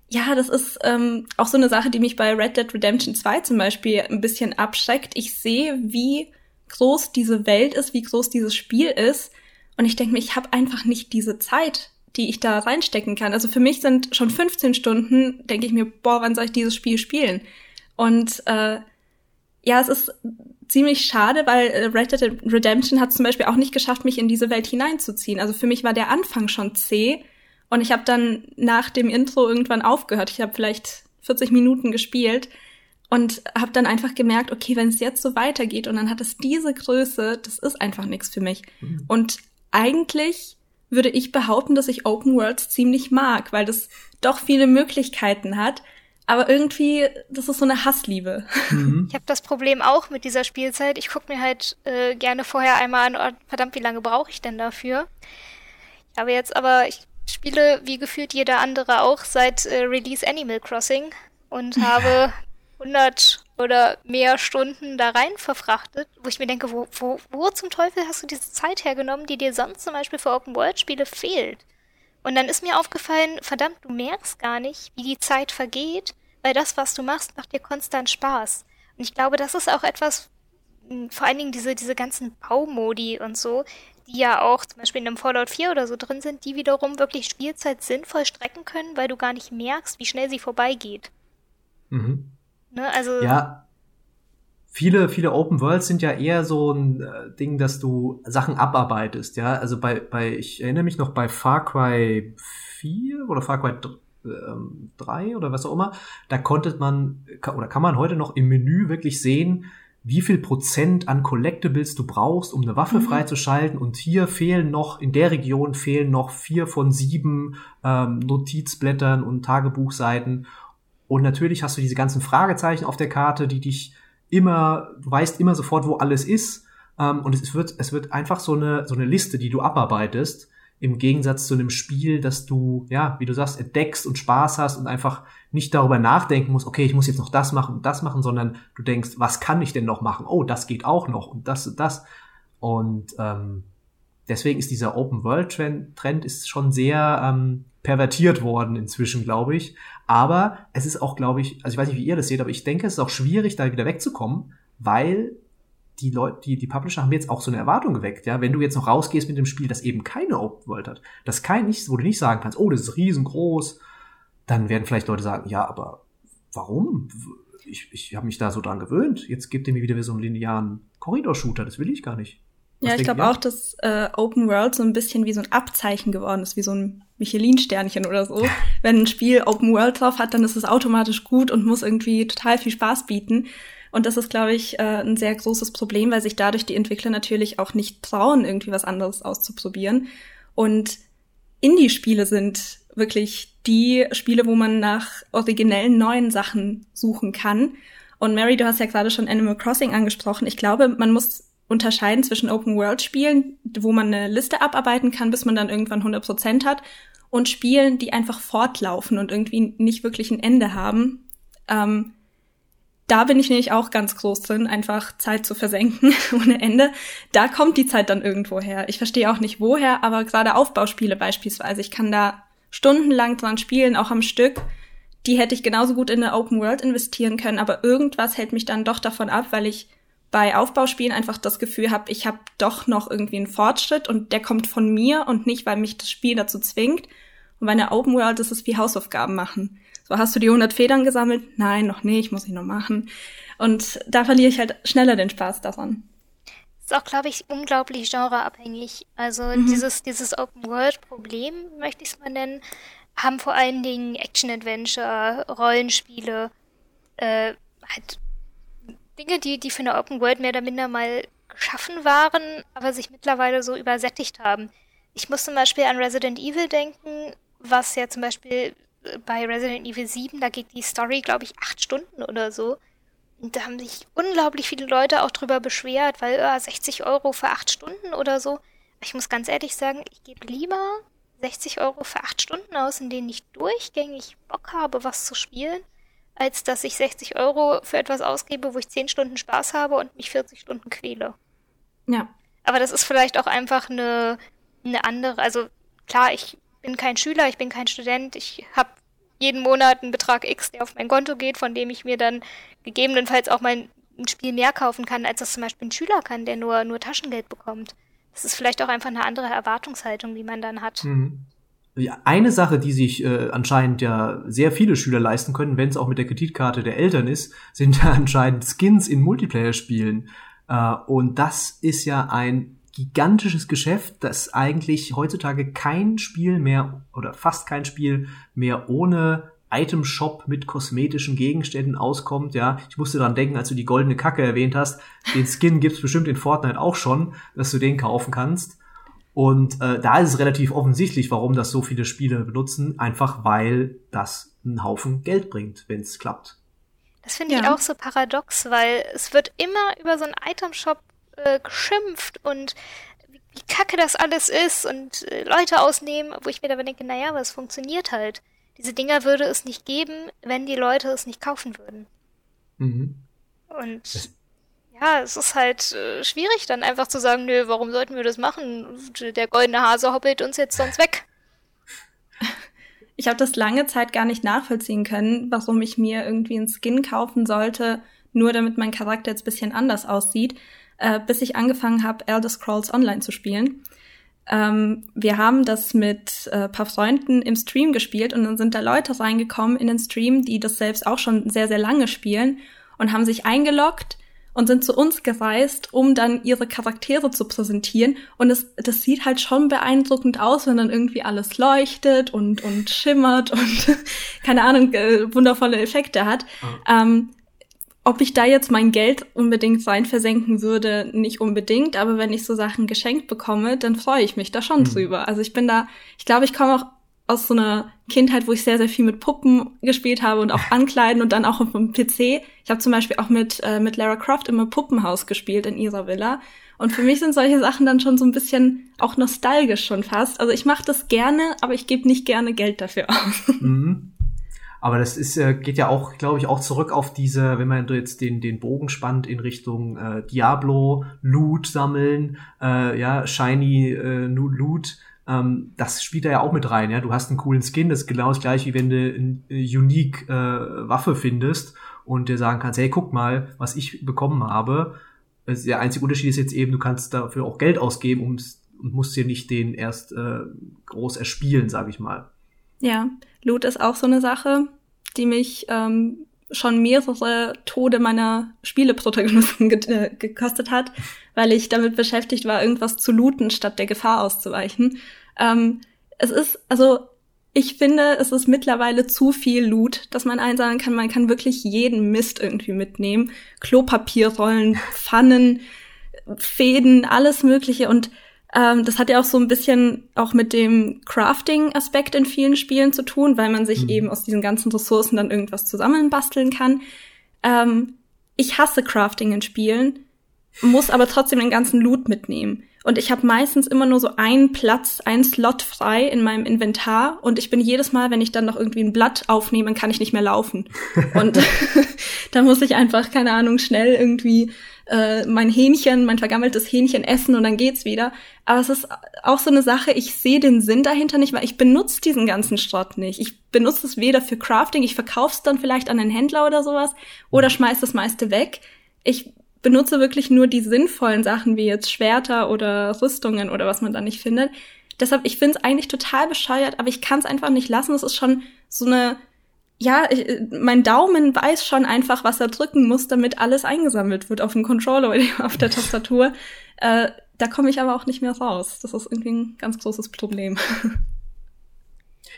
ja, das ist ähm, auch so eine Sache, die mich bei Red Dead Redemption 2 zum Beispiel ein bisschen abschreckt. Ich sehe, wie groß diese Welt ist, wie groß dieses Spiel ist. Und ich denke mir, ich habe einfach nicht diese Zeit, die ich da reinstecken kann. Also für mich sind schon 15 Stunden, denke ich mir, boah, wann soll ich dieses Spiel spielen? Und äh, ja, es ist ziemlich schade, weil äh, Red Dead Redemption hat zum Beispiel auch nicht geschafft, mich in diese Welt hineinzuziehen. Also für mich war der Anfang schon zäh und ich habe dann nach dem Intro irgendwann aufgehört. Ich habe vielleicht 40 Minuten gespielt und habe dann einfach gemerkt, okay, wenn es jetzt so weitergeht und dann hat es diese Größe, das ist einfach nichts für mich. Mhm. Und eigentlich würde ich behaupten, dass ich Open Worlds ziemlich mag, weil das doch viele Möglichkeiten hat. Aber irgendwie, das ist so eine Hassliebe. Mhm. Ich habe das Problem auch mit dieser Spielzeit. Ich gucke mir halt äh, gerne vorher einmal an, oh, verdammt, wie lange brauche ich denn dafür? Ich habe jetzt aber, ich spiele wie gefühlt jeder andere auch seit äh, Release Animal Crossing und habe 100 oder mehr Stunden da rein verfrachtet, wo ich mir denke, wo, wo, wo zum Teufel hast du diese Zeit hergenommen, die dir sonst zum Beispiel für Open-World-Spiele fehlt? Und dann ist mir aufgefallen, verdammt, du merkst gar nicht, wie die Zeit vergeht, weil das, was du machst, macht dir konstant Spaß. Und ich glaube, das ist auch etwas, hm, vor allen Dingen diese, diese ganzen Baumodi und so, die ja auch zum Beispiel in einem Fallout 4 oder so drin sind, die wiederum wirklich Spielzeit sinnvoll strecken können, weil du gar nicht merkst, wie schnell sie vorbeigeht. Mhm. Ne? Also ja, viele, viele Open Worlds sind ja eher so ein äh, Ding, dass du Sachen abarbeitest, ja. Also bei, bei, ich erinnere mich noch bei Far Cry 4 oder Far Cry 3 ähm, oder was auch immer, da konnte man, oder kann man heute noch im Menü wirklich sehen, wie viel Prozent an Collectibles du brauchst, um eine Waffe mhm. freizuschalten. Und hier fehlen noch, in der Region fehlen noch vier von sieben ähm, Notizblättern und Tagebuchseiten. Und natürlich hast du diese ganzen Fragezeichen auf der Karte, die dich immer, du weißt immer sofort, wo alles ist. Ähm, und es wird, es wird einfach so eine, so eine Liste, die du abarbeitest, im Gegensatz zu einem Spiel, dass du, ja, wie du sagst, entdeckst und Spaß hast und einfach nicht darüber nachdenken musst, okay, ich muss jetzt noch das machen und das machen, sondern du denkst, was kann ich denn noch machen? Oh, das geht auch noch und das und das. Und ähm, deswegen ist dieser Open World Trend, Trend ist schon sehr ähm, pervertiert worden inzwischen, glaube ich. Aber es ist auch, glaube ich, also ich weiß nicht, wie ihr das seht, aber ich denke, es ist auch schwierig, da wieder wegzukommen, weil die Leute, die, die Publisher haben jetzt auch so eine Erwartung geweckt, ja. Wenn du jetzt noch rausgehst mit dem Spiel, das eben keine Open World hat, das kein nichts, wo du nicht sagen kannst, oh, das ist riesengroß, dann werden vielleicht Leute sagen, ja, aber warum? Ich, ich habe mich da so dran gewöhnt. Jetzt gibt ihr mir wieder so einen linearen Korridor-Shooter, das will ich gar nicht. Ja, ich glaube auch, dass äh, Open World so ein bisschen wie so ein Abzeichen geworden ist, wie so ein Michelin-Sternchen oder so. Wenn ein Spiel Open World drauf hat, dann ist es automatisch gut und muss irgendwie total viel Spaß bieten. Und das ist, glaube ich, äh, ein sehr großes Problem, weil sich dadurch die Entwickler natürlich auch nicht trauen, irgendwie was anderes auszuprobieren. Und Indie-Spiele sind wirklich die Spiele, wo man nach originellen neuen Sachen suchen kann. Und Mary, du hast ja gerade schon Animal Crossing angesprochen. Ich glaube, man muss unterscheiden zwischen Open-World-Spielen, wo man eine Liste abarbeiten kann, bis man dann irgendwann 100 Prozent hat, und Spielen, die einfach fortlaufen und irgendwie nicht wirklich ein Ende haben. Ähm, da bin ich nämlich auch ganz groß drin, einfach Zeit zu versenken ohne Ende. Da kommt die Zeit dann irgendwo her. Ich verstehe auch nicht woher, aber gerade Aufbauspiele beispielsweise, ich kann da stundenlang dran spielen, auch am Stück. Die hätte ich genauso gut in eine Open World investieren können, aber irgendwas hält mich dann doch davon ab, weil ich bei Aufbauspielen einfach das Gefühl habe, ich habe doch noch irgendwie einen Fortschritt und der kommt von mir und nicht, weil mich das Spiel dazu zwingt. Und bei einer Open World ist es wie Hausaufgaben machen. So, hast du die 100 Federn gesammelt? Nein, noch nicht, muss ich noch machen. Und da verliere ich halt schneller den Spaß daran. Ist auch, glaube ich, unglaublich genreabhängig. Also mhm. dieses, dieses Open-World-Problem, möchte ich es mal nennen, haben vor allen Dingen Action-Adventure, Rollenspiele, äh, halt Dinge, die, die für eine Open World mehr oder minder mal geschaffen waren, aber sich mittlerweile so übersättigt haben. Ich muss zum Beispiel an Resident Evil denken, was ja zum Beispiel äh, bei Resident Evil 7, da geht die Story, glaube ich, acht Stunden oder so. Und da haben sich unglaublich viele Leute auch drüber beschwert, weil äh, 60 Euro für acht Stunden oder so. Ich muss ganz ehrlich sagen, ich gebe lieber 60 Euro für acht Stunden aus, in denen ich durchgängig Bock habe, was zu spielen, als dass ich 60 Euro für etwas ausgebe, wo ich 10 Stunden Spaß habe und mich 40 Stunden quäle. Ja. Aber das ist vielleicht auch einfach eine, eine andere, also klar, ich bin kein Schüler, ich bin kein Student, ich habe jeden Monat einen Betrag X, der auf mein Konto geht, von dem ich mir dann gegebenenfalls auch mal ein Spiel mehr kaufen kann, als das zum Beispiel ein Schüler kann, der nur, nur Taschengeld bekommt. Das ist vielleicht auch einfach eine andere Erwartungshaltung, die man dann hat. Mhm. Eine Sache, die sich äh, anscheinend ja sehr viele Schüler leisten können, wenn es auch mit der Kreditkarte der Eltern ist, sind ja anscheinend Skins in Multiplayer-Spielen. Äh, und das ist ja ein gigantisches Geschäft, das eigentlich heutzutage kein Spiel mehr oder fast kein Spiel mehr ohne Item Shop mit kosmetischen Gegenständen auskommt, ja. Ich musste dran denken, als du die goldene Kacke erwähnt hast. Den Skin gibt's bestimmt in Fortnite auch schon, dass du den kaufen kannst. Und äh, da ist es relativ offensichtlich, warum das so viele Spiele benutzen, einfach weil das einen Haufen Geld bringt, wenn es klappt. Das finde ich ja. auch so paradox, weil es wird immer über so einen Itemshop äh, geschimpft und wie, wie kacke das alles ist und äh, Leute ausnehmen, wo ich mir dabei denke, naja, aber es funktioniert halt. Diese Dinger würde es nicht geben, wenn die Leute es nicht kaufen würden. Mhm. Und das ja, es ist halt äh, schwierig, dann einfach zu sagen, nö, warum sollten wir das machen? Der goldene Hase hoppelt uns jetzt sonst weg. Ich habe das lange Zeit gar nicht nachvollziehen können, warum ich mir irgendwie einen Skin kaufen sollte, nur damit mein Charakter jetzt bisschen anders aussieht, äh, bis ich angefangen habe, Elder Scrolls Online zu spielen. Ähm, wir haben das mit äh, paar Freunden im Stream gespielt und dann sind da Leute reingekommen in den Stream, die das selbst auch schon sehr, sehr lange spielen und haben sich eingeloggt und sind zu uns gereist, um dann ihre Charaktere zu präsentieren. Und es, das sieht halt schon beeindruckend aus, wenn dann irgendwie alles leuchtet und, und schimmert und keine Ahnung, äh, wundervolle Effekte hat. Mhm. Ähm, ob ich da jetzt mein Geld unbedingt rein versenken würde, nicht unbedingt, aber wenn ich so Sachen geschenkt bekomme, dann freue ich mich da schon mhm. drüber. Also ich bin da, ich glaube, ich komme auch aus so einer Kindheit, wo ich sehr, sehr viel mit Puppen gespielt habe und auch Ankleiden und dann auch auf dem PC. Ich habe zum Beispiel auch mit, äh, mit Lara Croft immer Puppenhaus gespielt in ihrer Villa. Und für mich sind solche Sachen dann schon so ein bisschen auch nostalgisch schon fast. Also ich mache das gerne, aber ich gebe nicht gerne Geld dafür aus. Mhm. Aber das ist, äh, geht ja auch, glaube ich, auch zurück auf diese, wenn man jetzt den, den Bogen spannt in Richtung äh, Diablo, Loot sammeln, äh, ja, Shiny äh, Loot, ähm, das spielt da ja auch mit rein, ja. Du hast einen coolen Skin, das ist genau das gleiche, wie wenn du eine unique äh, Waffe findest und dir sagen kannst, hey, guck mal, was ich bekommen habe. Der einzige Unterschied ist jetzt eben, du kannst dafür auch Geld ausgeben und musst dir nicht den erst äh, groß erspielen, sage ich mal. Ja, Loot ist auch so eine Sache, die mich ähm, schon mehrere Tode meiner Spieleprotagonisten ge äh, gekostet hat, weil ich damit beschäftigt war, irgendwas zu looten, statt der Gefahr auszuweichen. Ähm, es ist, also ich finde, es ist mittlerweile zu viel Loot, dass man einsammeln kann. Man kann wirklich jeden Mist irgendwie mitnehmen. Klopapierrollen, Pfannen, Fäden, alles Mögliche. Und ähm, das hat ja auch so ein bisschen auch mit dem Crafting-Aspekt in vielen Spielen zu tun, weil man sich mhm. eben aus diesen ganzen Ressourcen dann irgendwas zusammenbasteln kann. Ähm, ich hasse Crafting in Spielen, muss aber trotzdem den ganzen Loot mitnehmen. Und ich habe meistens immer nur so einen Platz, einen Slot frei in meinem Inventar. Und ich bin jedes Mal, wenn ich dann noch irgendwie ein Blatt aufnehme, kann ich nicht mehr laufen. Und da muss ich einfach, keine Ahnung, schnell irgendwie äh, mein Hähnchen, mein vergammeltes Hähnchen essen und dann geht's wieder. Aber es ist auch so eine Sache, ich sehe den Sinn dahinter nicht, weil ich benutze diesen ganzen Schrott nicht. Ich benutze es weder für Crafting, ich verkaufe es dann vielleicht an einen Händler oder sowas oder schmeiß das meiste weg. Ich benutze wirklich nur die sinnvollen Sachen wie jetzt Schwerter oder Rüstungen oder was man da nicht findet. Deshalb, ich finde es eigentlich total bescheuert, aber ich kann es einfach nicht lassen. Es ist schon so eine ja, ich, mein Daumen weiß schon einfach, was er drücken muss, damit alles eingesammelt wird auf dem Controller oder auf der Tastatur. Äh, da komme ich aber auch nicht mehr raus. Das ist irgendwie ein ganz großes Problem.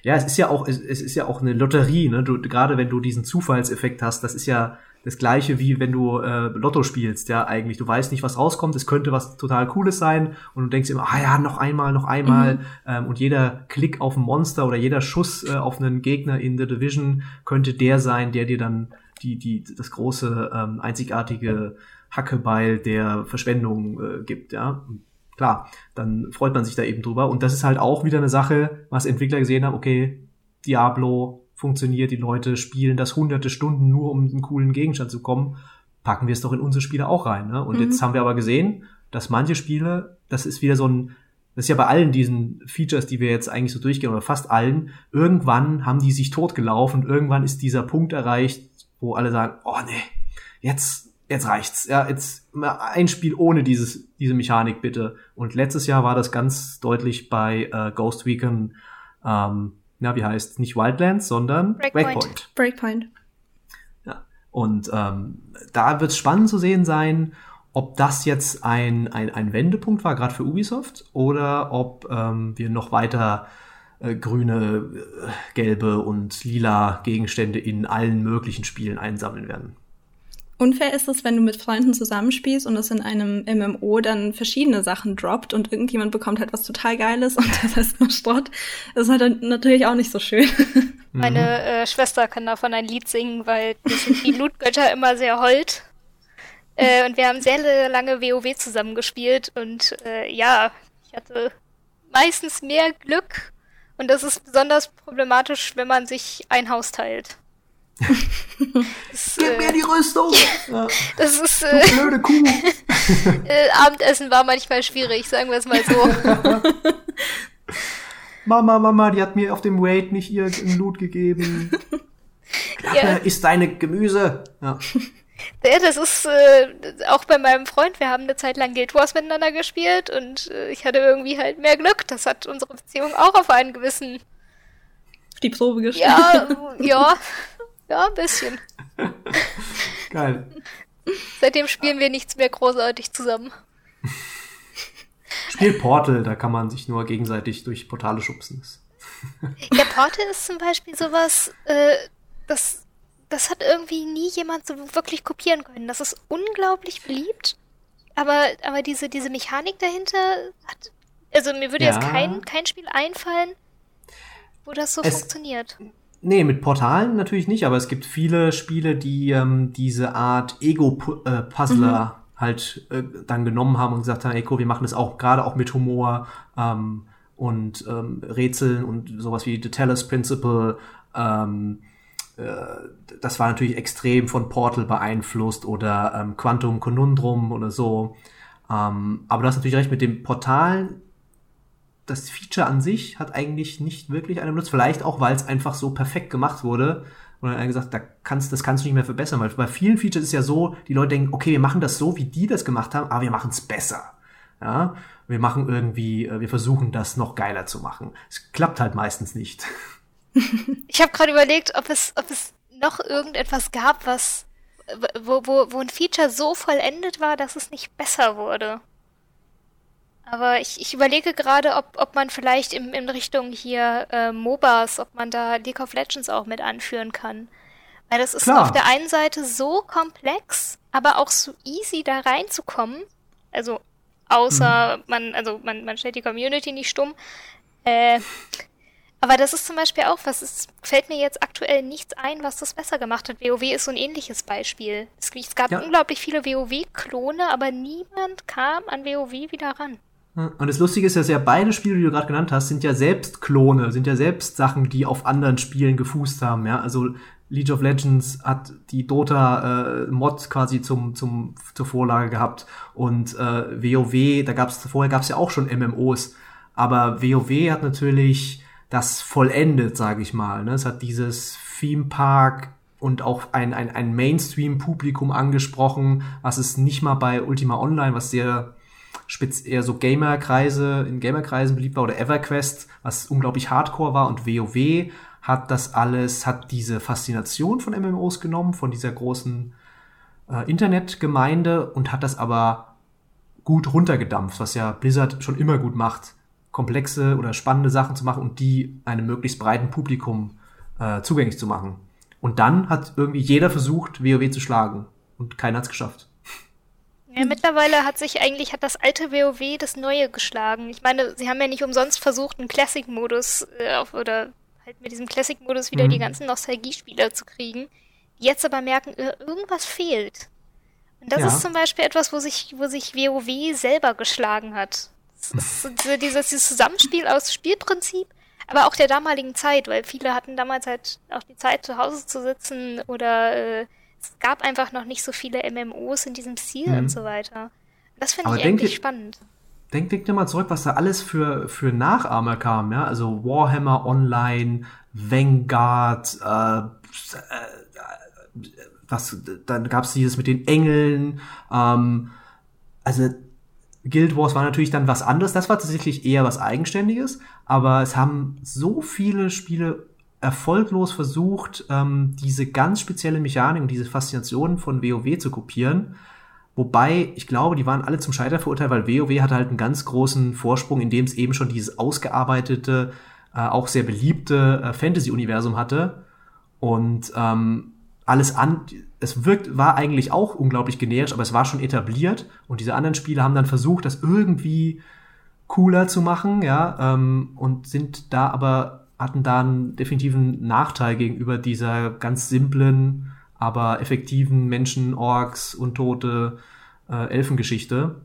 Ja, es ist ja auch, es, es ist ja auch eine Lotterie, ne? Du, gerade wenn du diesen Zufallseffekt hast, das ist ja, das gleiche wie wenn du äh, Lotto spielst, ja, eigentlich. Du weißt nicht, was rauskommt, es könnte was total Cooles sein und du denkst immer, ah ja, noch einmal, noch einmal. Mhm. Ähm, und jeder Klick auf ein Monster oder jeder Schuss äh, auf einen Gegner in The Division könnte der sein, der dir dann die, die, das große, ähm, einzigartige Hackebeil der Verschwendung äh, gibt, ja. Und klar, dann freut man sich da eben drüber. Und das ist halt auch wieder eine Sache, was Entwickler gesehen haben, okay, Diablo funktioniert, die Leute spielen das hunderte Stunden nur, um einen coolen Gegenstand zu kommen, packen wir es doch in unsere Spiele auch rein. Ne? Und mhm. jetzt haben wir aber gesehen, dass manche Spiele, das ist wieder so ein, das ist ja bei allen diesen Features, die wir jetzt eigentlich so durchgehen, oder fast allen, irgendwann haben die sich totgelaufen und irgendwann ist dieser Punkt erreicht, wo alle sagen, oh nee, jetzt, jetzt reicht's. Ja, jetzt ein Spiel ohne dieses, diese Mechanik bitte. Und letztes Jahr war das ganz deutlich bei äh, Ghost Recon ähm, na, wie heißt nicht Wildlands, sondern Breakpoint. Breakpoint. Breakpoint. Ja. Und ähm, da wird es spannend zu sehen sein, ob das jetzt ein, ein, ein Wendepunkt war, gerade für Ubisoft, oder ob ähm, wir noch weiter äh, grüne, äh, gelbe und lila Gegenstände in allen möglichen Spielen einsammeln werden. Unfair ist es, wenn du mit Freunden zusammenspielst und es in einem MMO dann verschiedene Sachen droppt und irgendjemand bekommt halt was total Geiles und das heißt nur Schrott. Das ist halt natürlich auch nicht so schön. Meine mhm. äh, Schwester kann davon ein Lied singen, weil die Lootgötter immer sehr hold. Äh, und wir haben sehr lange WoW zusammengespielt und äh, ja, ich hatte meistens mehr Glück und das ist besonders problematisch, wenn man sich ein Haus teilt. Das, Gib mir die Rüstung! Ja. Das ist. Äh, du blöde Kuh! äh, Abendessen war manchmal schwierig, sagen wir es mal so. Mama, Mama, die hat mir auf dem Raid nicht ihr Loot gegeben. Klappe, ja. isst deine Gemüse. Ja. Ja, das ist äh, auch bei meinem Freund. Wir haben eine Zeit lang Guild Wars miteinander gespielt und äh, ich hatte irgendwie halt mehr Glück. Das hat unsere Beziehung auch auf einen gewissen die Probe gestellt. Ja, ja, ja, ein bisschen. Geil. Seitdem spielen wir nichts mehr großartig zusammen. Spiel Portal, da kann man sich nur gegenseitig durch Portale schubsen. Ja, Portal ist zum Beispiel sowas, äh, das, das hat irgendwie nie jemand so wirklich kopieren können. Das ist unglaublich beliebt, aber, aber diese, diese Mechanik dahinter hat. Also mir würde ja. jetzt kein, kein Spiel einfallen, wo das so es, funktioniert. Nee, mit Portalen natürlich nicht, aber es gibt viele Spiele, die ähm, diese Art Ego-Puzzler mhm. halt äh, dann genommen haben und gesagt haben, ey, cool, wir machen das auch, gerade auch mit Humor ähm, und ähm, Rätseln und sowas wie The Tellers Principle. Ähm, äh, das war natürlich extrem von Portal beeinflusst oder ähm, Quantum Conundrum oder so. Ähm, aber du hast natürlich recht mit dem Portal. Das Feature an sich hat eigentlich nicht wirklich einen Benutzt. Vielleicht auch, weil es einfach so perfekt gemacht wurde. Und dann gesagt, da kannst, das kannst du nicht mehr verbessern. Weil bei vielen Features ist ja so, die Leute denken, okay, wir machen das so, wie die das gemacht haben, aber wir machen es besser. Ja, wir machen irgendwie, äh, wir versuchen das noch geiler zu machen. Es klappt halt meistens nicht. Ich habe gerade überlegt, ob es, ob es noch irgendetwas gab, was, wo, wo, wo ein Feature so vollendet war, dass es nicht besser wurde. Aber ich, ich überlege gerade, ob, ob man vielleicht in, in Richtung hier äh, MOBAs, ob man da League of Legends auch mit anführen kann. Weil das ist Klar. auf der einen Seite so komplex, aber auch so easy da reinzukommen. Also außer mhm. man, also man, man stellt die Community nicht stumm. Äh, aber das ist zum Beispiel auch was, es fällt mir jetzt aktuell nichts ein, was das besser gemacht hat. WoW ist so ein ähnliches Beispiel. Es, es gab ja. unglaublich viele WoW-Klone, aber niemand kam an WoW wieder ran. Und das Lustige ist, dass ja beide Spiele, die du gerade genannt hast, sind ja selbst Klone, sind ja selbst Sachen, die auf anderen Spielen gefußt haben. Ja, also League of Legends hat die Dota-Mod äh, quasi zum, zum, zur Vorlage gehabt und äh, WoW, da gab's vorher gab's ja auch schon MMOs, aber WoW hat natürlich das vollendet, sage ich mal. Ne? Es hat dieses Theme Park und auch ein, ein, ein Mainstream-Publikum angesprochen, was es nicht mal bei Ultima Online, was sehr spitz eher so Gamer-Kreise, in Gamer-Kreisen beliebt war, oder EverQuest, was unglaublich hardcore war und WoW hat das alles, hat diese Faszination von MMOs genommen, von dieser großen äh, Internetgemeinde und hat das aber gut runtergedampft, was ja Blizzard schon immer gut macht komplexe oder spannende Sachen zu machen und die einem möglichst breiten Publikum äh, zugänglich zu machen. Und dann hat irgendwie jeder versucht, WoW zu schlagen und keiner hat es geschafft. Ja, mittlerweile hat sich eigentlich hat das alte WoW das neue geschlagen. Ich meine, sie haben ja nicht umsonst versucht, einen Classic-Modus äh, oder halt mit diesem Classic-Modus wieder mhm. die ganzen Nostalgiespieler zu kriegen, jetzt aber merken, irgendwas fehlt. Und das ja. ist zum Beispiel etwas, wo sich, wo sich WoW selber geschlagen hat dieses, dieses Zusammenspiel aus Spielprinzip, aber auch der damaligen Zeit, weil viele hatten damals halt auch die Zeit, zu Hause zu sitzen oder äh, es gab einfach noch nicht so viele MMOs in diesem Stil mhm. und so weiter. Das finde ich eigentlich spannend. Denk, denk dir mal zurück, was da alles für, für Nachahmer kam, ja? Also Warhammer Online, Vanguard, äh, äh, was, dann gab es dieses mit den Engeln, ähm, also Guild Wars war natürlich dann was anderes. Das war tatsächlich eher was Eigenständiges, aber es haben so viele Spiele erfolglos versucht, ähm, diese ganz spezielle Mechanik und diese Faszination von WoW zu kopieren. Wobei, ich glaube, die waren alle zum Scheitern verurteilt, weil WoW hatte halt einen ganz großen Vorsprung, in dem es eben schon dieses ausgearbeitete, äh, auch sehr beliebte äh, Fantasy-Universum hatte. Und ähm, alles an, es wirkt, war eigentlich auch unglaublich generisch, aber es war schon etabliert und diese anderen Spiele haben dann versucht, das irgendwie cooler zu machen, ja, ähm, und sind da aber, hatten da einen definitiven Nachteil gegenüber dieser ganz simplen, aber effektiven Menschen, Orks und tote äh, Elfengeschichte.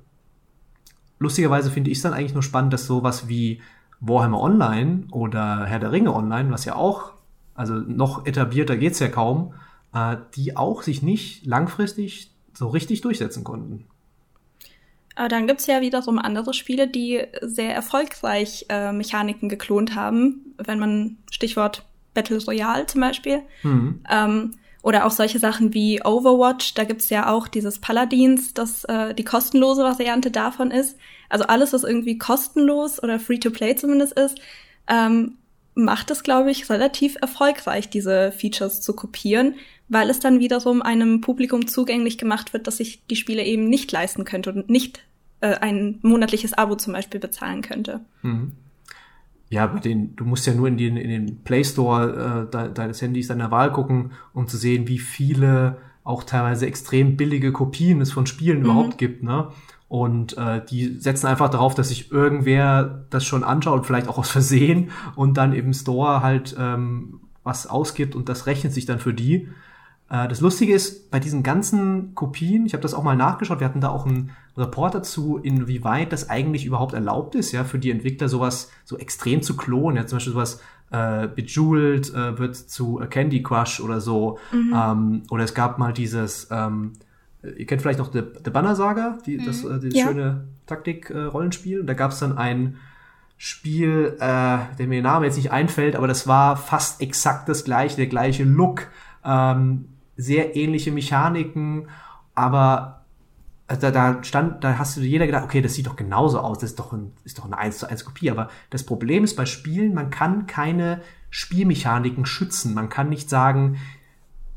Lustigerweise finde ich es dann eigentlich nur spannend, dass sowas wie Warhammer Online oder Herr der Ringe Online, was ja auch, also noch etablierter geht's ja kaum, äh, die auch sich nicht langfristig so richtig durchsetzen konnten. Aber dann gibt's ja wiederum andere Spiele, die sehr erfolgreich äh, Mechaniken geklont haben, wenn man Stichwort Battle Royale zum Beispiel. Mhm. Ähm, oder auch solche Sachen wie Overwatch, da gibt's ja auch dieses Paladins, das äh, die kostenlose Variante davon ist. Also alles, was irgendwie kostenlos oder free-to-play zumindest ist, ähm, macht es, glaube ich, relativ erfolgreich, diese Features zu kopieren, weil es dann wiederum einem Publikum zugänglich gemacht wird, dass sich die Spiele eben nicht leisten könnte und nicht äh, ein monatliches Abo zum Beispiel bezahlen könnte. Mhm. Ja, bei den, du musst ja nur in den, in den Play Store äh, de, deines Handys deiner Wahl gucken, um zu sehen, wie viele auch teilweise extrem billige Kopien es von Spielen mhm. überhaupt gibt, ne? Und äh, die setzen einfach darauf, dass sich irgendwer das schon anschaut, vielleicht auch aus Versehen, und dann im Store halt ähm, was ausgibt und das rechnet sich dann für die. Äh, das Lustige ist, bei diesen ganzen Kopien, ich habe das auch mal nachgeschaut, wir hatten da auch einen Report dazu, inwieweit das eigentlich überhaupt erlaubt ist, ja, für die Entwickler sowas so extrem zu klonen. Ja, zum Beispiel sowas äh, Bejeweled äh, wird zu Candy Crush oder so. Mhm. Ähm, oder es gab mal dieses, ähm, ihr kennt vielleicht noch The, The Banner Saga, die, mhm. das, äh, ja. schöne Taktik-Rollenspiel. Äh, und da gab es dann ein Spiel, äh, der mir der Name jetzt nicht einfällt, aber das war fast exakt das gleiche, der gleiche Look. Ähm, sehr ähnliche Mechaniken, aber äh, da, da stand, da hast du jeder gedacht, okay, das sieht doch genauso aus, das ist doch, ein, ist doch eine 1 zu 1 Kopie. Aber das Problem ist bei Spielen, man kann keine Spielmechaniken schützen. Man kann nicht sagen,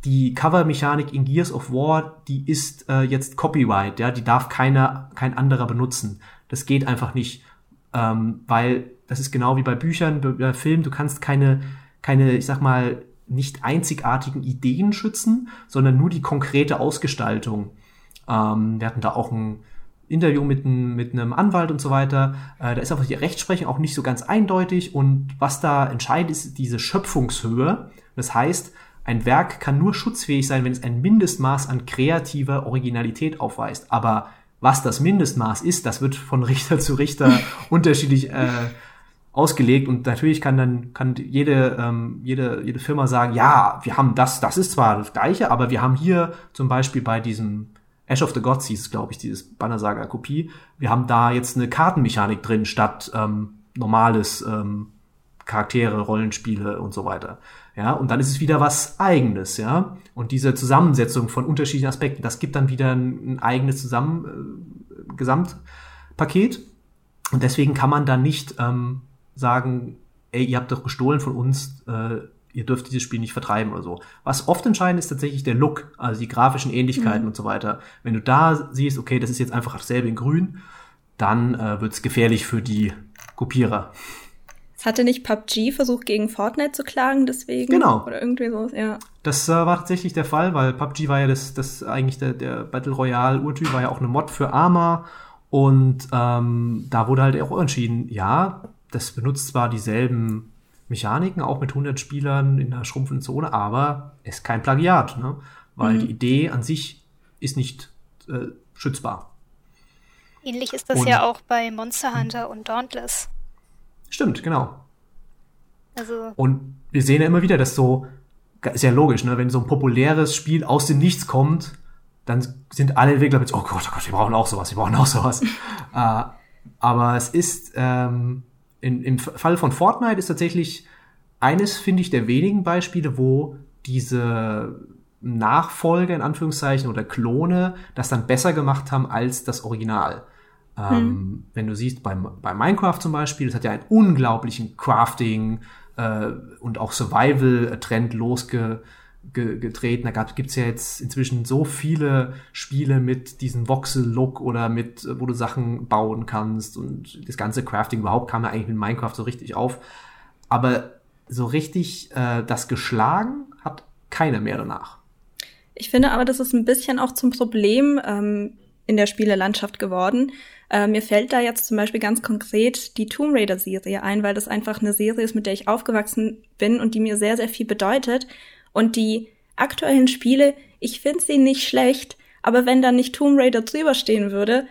die Cover-Mechanik in Gears of War, die ist äh, jetzt Copyright, ja, die darf keiner, kein anderer benutzen. Das geht einfach nicht, ähm, weil das ist genau wie bei Büchern, bei Filmen, du kannst keine, keine, ich sag mal, nicht einzigartigen Ideen schützen, sondern nur die konkrete Ausgestaltung. Ähm, wir hatten da auch ein Interview mit, ein, mit einem Anwalt und so weiter. Äh, da ist einfach die Rechtsprechung auch nicht so ganz eindeutig und was da entscheidend ist, diese Schöpfungshöhe. Das heißt, ein Werk kann nur schutzfähig sein, wenn es ein Mindestmaß an kreativer Originalität aufweist. Aber was das Mindestmaß ist, das wird von Richter zu Richter unterschiedlich äh, ausgelegt und natürlich kann dann kann jede ähm, jede jede Firma sagen, ja, wir haben das, das ist zwar das gleiche, aber wir haben hier zum Beispiel bei diesem Ash of the Gods hieß es, glaube ich, dieses Bannersaga Kopie, wir haben da jetzt eine Kartenmechanik drin statt ähm, normales ähm, Charaktere, Rollenspiele und so weiter. Ja, und dann ist es wieder was eigenes, ja. Und diese Zusammensetzung von unterschiedlichen Aspekten, das gibt dann wieder ein, ein eigenes Zusammen äh, Gesamtpaket. Und deswegen kann man dann nicht ähm, sagen, ey, ihr habt doch gestohlen von uns, äh, ihr dürft dieses Spiel nicht vertreiben oder so. Was oft entscheidend ist tatsächlich der Look, also die grafischen Ähnlichkeiten mhm. und so weiter. Wenn du da siehst, okay, das ist jetzt einfach dasselbe in grün, dann äh, wird es gefährlich für die Kopierer. Hatte nicht PUBG versucht, gegen Fortnite zu klagen, deswegen? Genau. Oder irgendwie so, ja. Das äh, war tatsächlich der Fall, weil PUBG war ja das, das eigentlich der, der Battle Royale Urtyp war ja auch eine Mod für Arma und ähm, da wurde halt auch entschieden, ja, das benutzt zwar dieselben Mechaniken, auch mit 100 Spielern in einer schrumpfenden Zone, aber es ist kein Plagiat, ne? weil mhm. die Idee an sich ist nicht äh, schützbar. Ähnlich ist das und, ja auch bei Monster Hunter und Dauntless. Stimmt, genau. Also. Und wir sehen ja immer wieder, dass so, ist ja logisch, ne, wenn so ein populäres Spiel aus dem Nichts kommt, dann sind alle Entwickler mit, oh Gott, oh Gott, wir brauchen auch sowas, wir brauchen auch sowas. äh, aber es ist, ähm, in, im Fall von Fortnite ist tatsächlich eines, finde ich, der wenigen Beispiele, wo diese Nachfolge in Anführungszeichen oder Klone das dann besser gemacht haben als das Original. Ähm, hm. Wenn du siehst, bei, bei Minecraft zum Beispiel, das hat ja einen unglaublichen Crafting äh, und auch Survival-Trend losge ge getreten. Da gibt es ja jetzt inzwischen so viele Spiele mit diesem Voxel-Look oder mit, wo du Sachen bauen kannst und das ganze Crafting überhaupt kam ja eigentlich mit Minecraft so richtig auf. Aber so richtig äh, das geschlagen hat keiner mehr danach. Ich finde aber, das ist ein bisschen auch zum Problem ähm, in der Spielelandschaft geworden. Äh, mir fällt da jetzt zum Beispiel ganz konkret die Tomb Raider Serie ein, weil das einfach eine Serie ist, mit der ich aufgewachsen bin und die mir sehr, sehr viel bedeutet. Und die aktuellen Spiele, ich finde sie nicht schlecht, aber wenn da nicht Tomb Raider drüber stehen würde,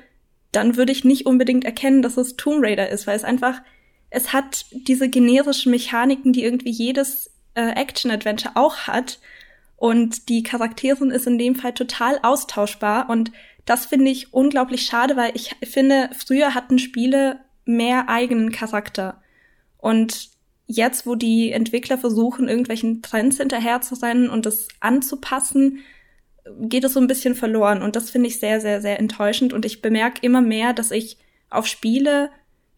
dann würde ich nicht unbedingt erkennen, dass es Tomb Raider ist, weil es einfach, es hat diese generischen Mechaniken, die irgendwie jedes äh, Action-Adventure auch hat. Und die Charakterin ist in dem Fall total austauschbar. Und das finde ich unglaublich schade, weil ich finde, früher hatten Spiele mehr eigenen Charakter. Und jetzt, wo die Entwickler versuchen, irgendwelchen Trends hinterherzurennen und das anzupassen, geht es so ein bisschen verloren. Und das finde ich sehr, sehr, sehr enttäuschend. Und ich bemerke immer mehr, dass ich auf Spiele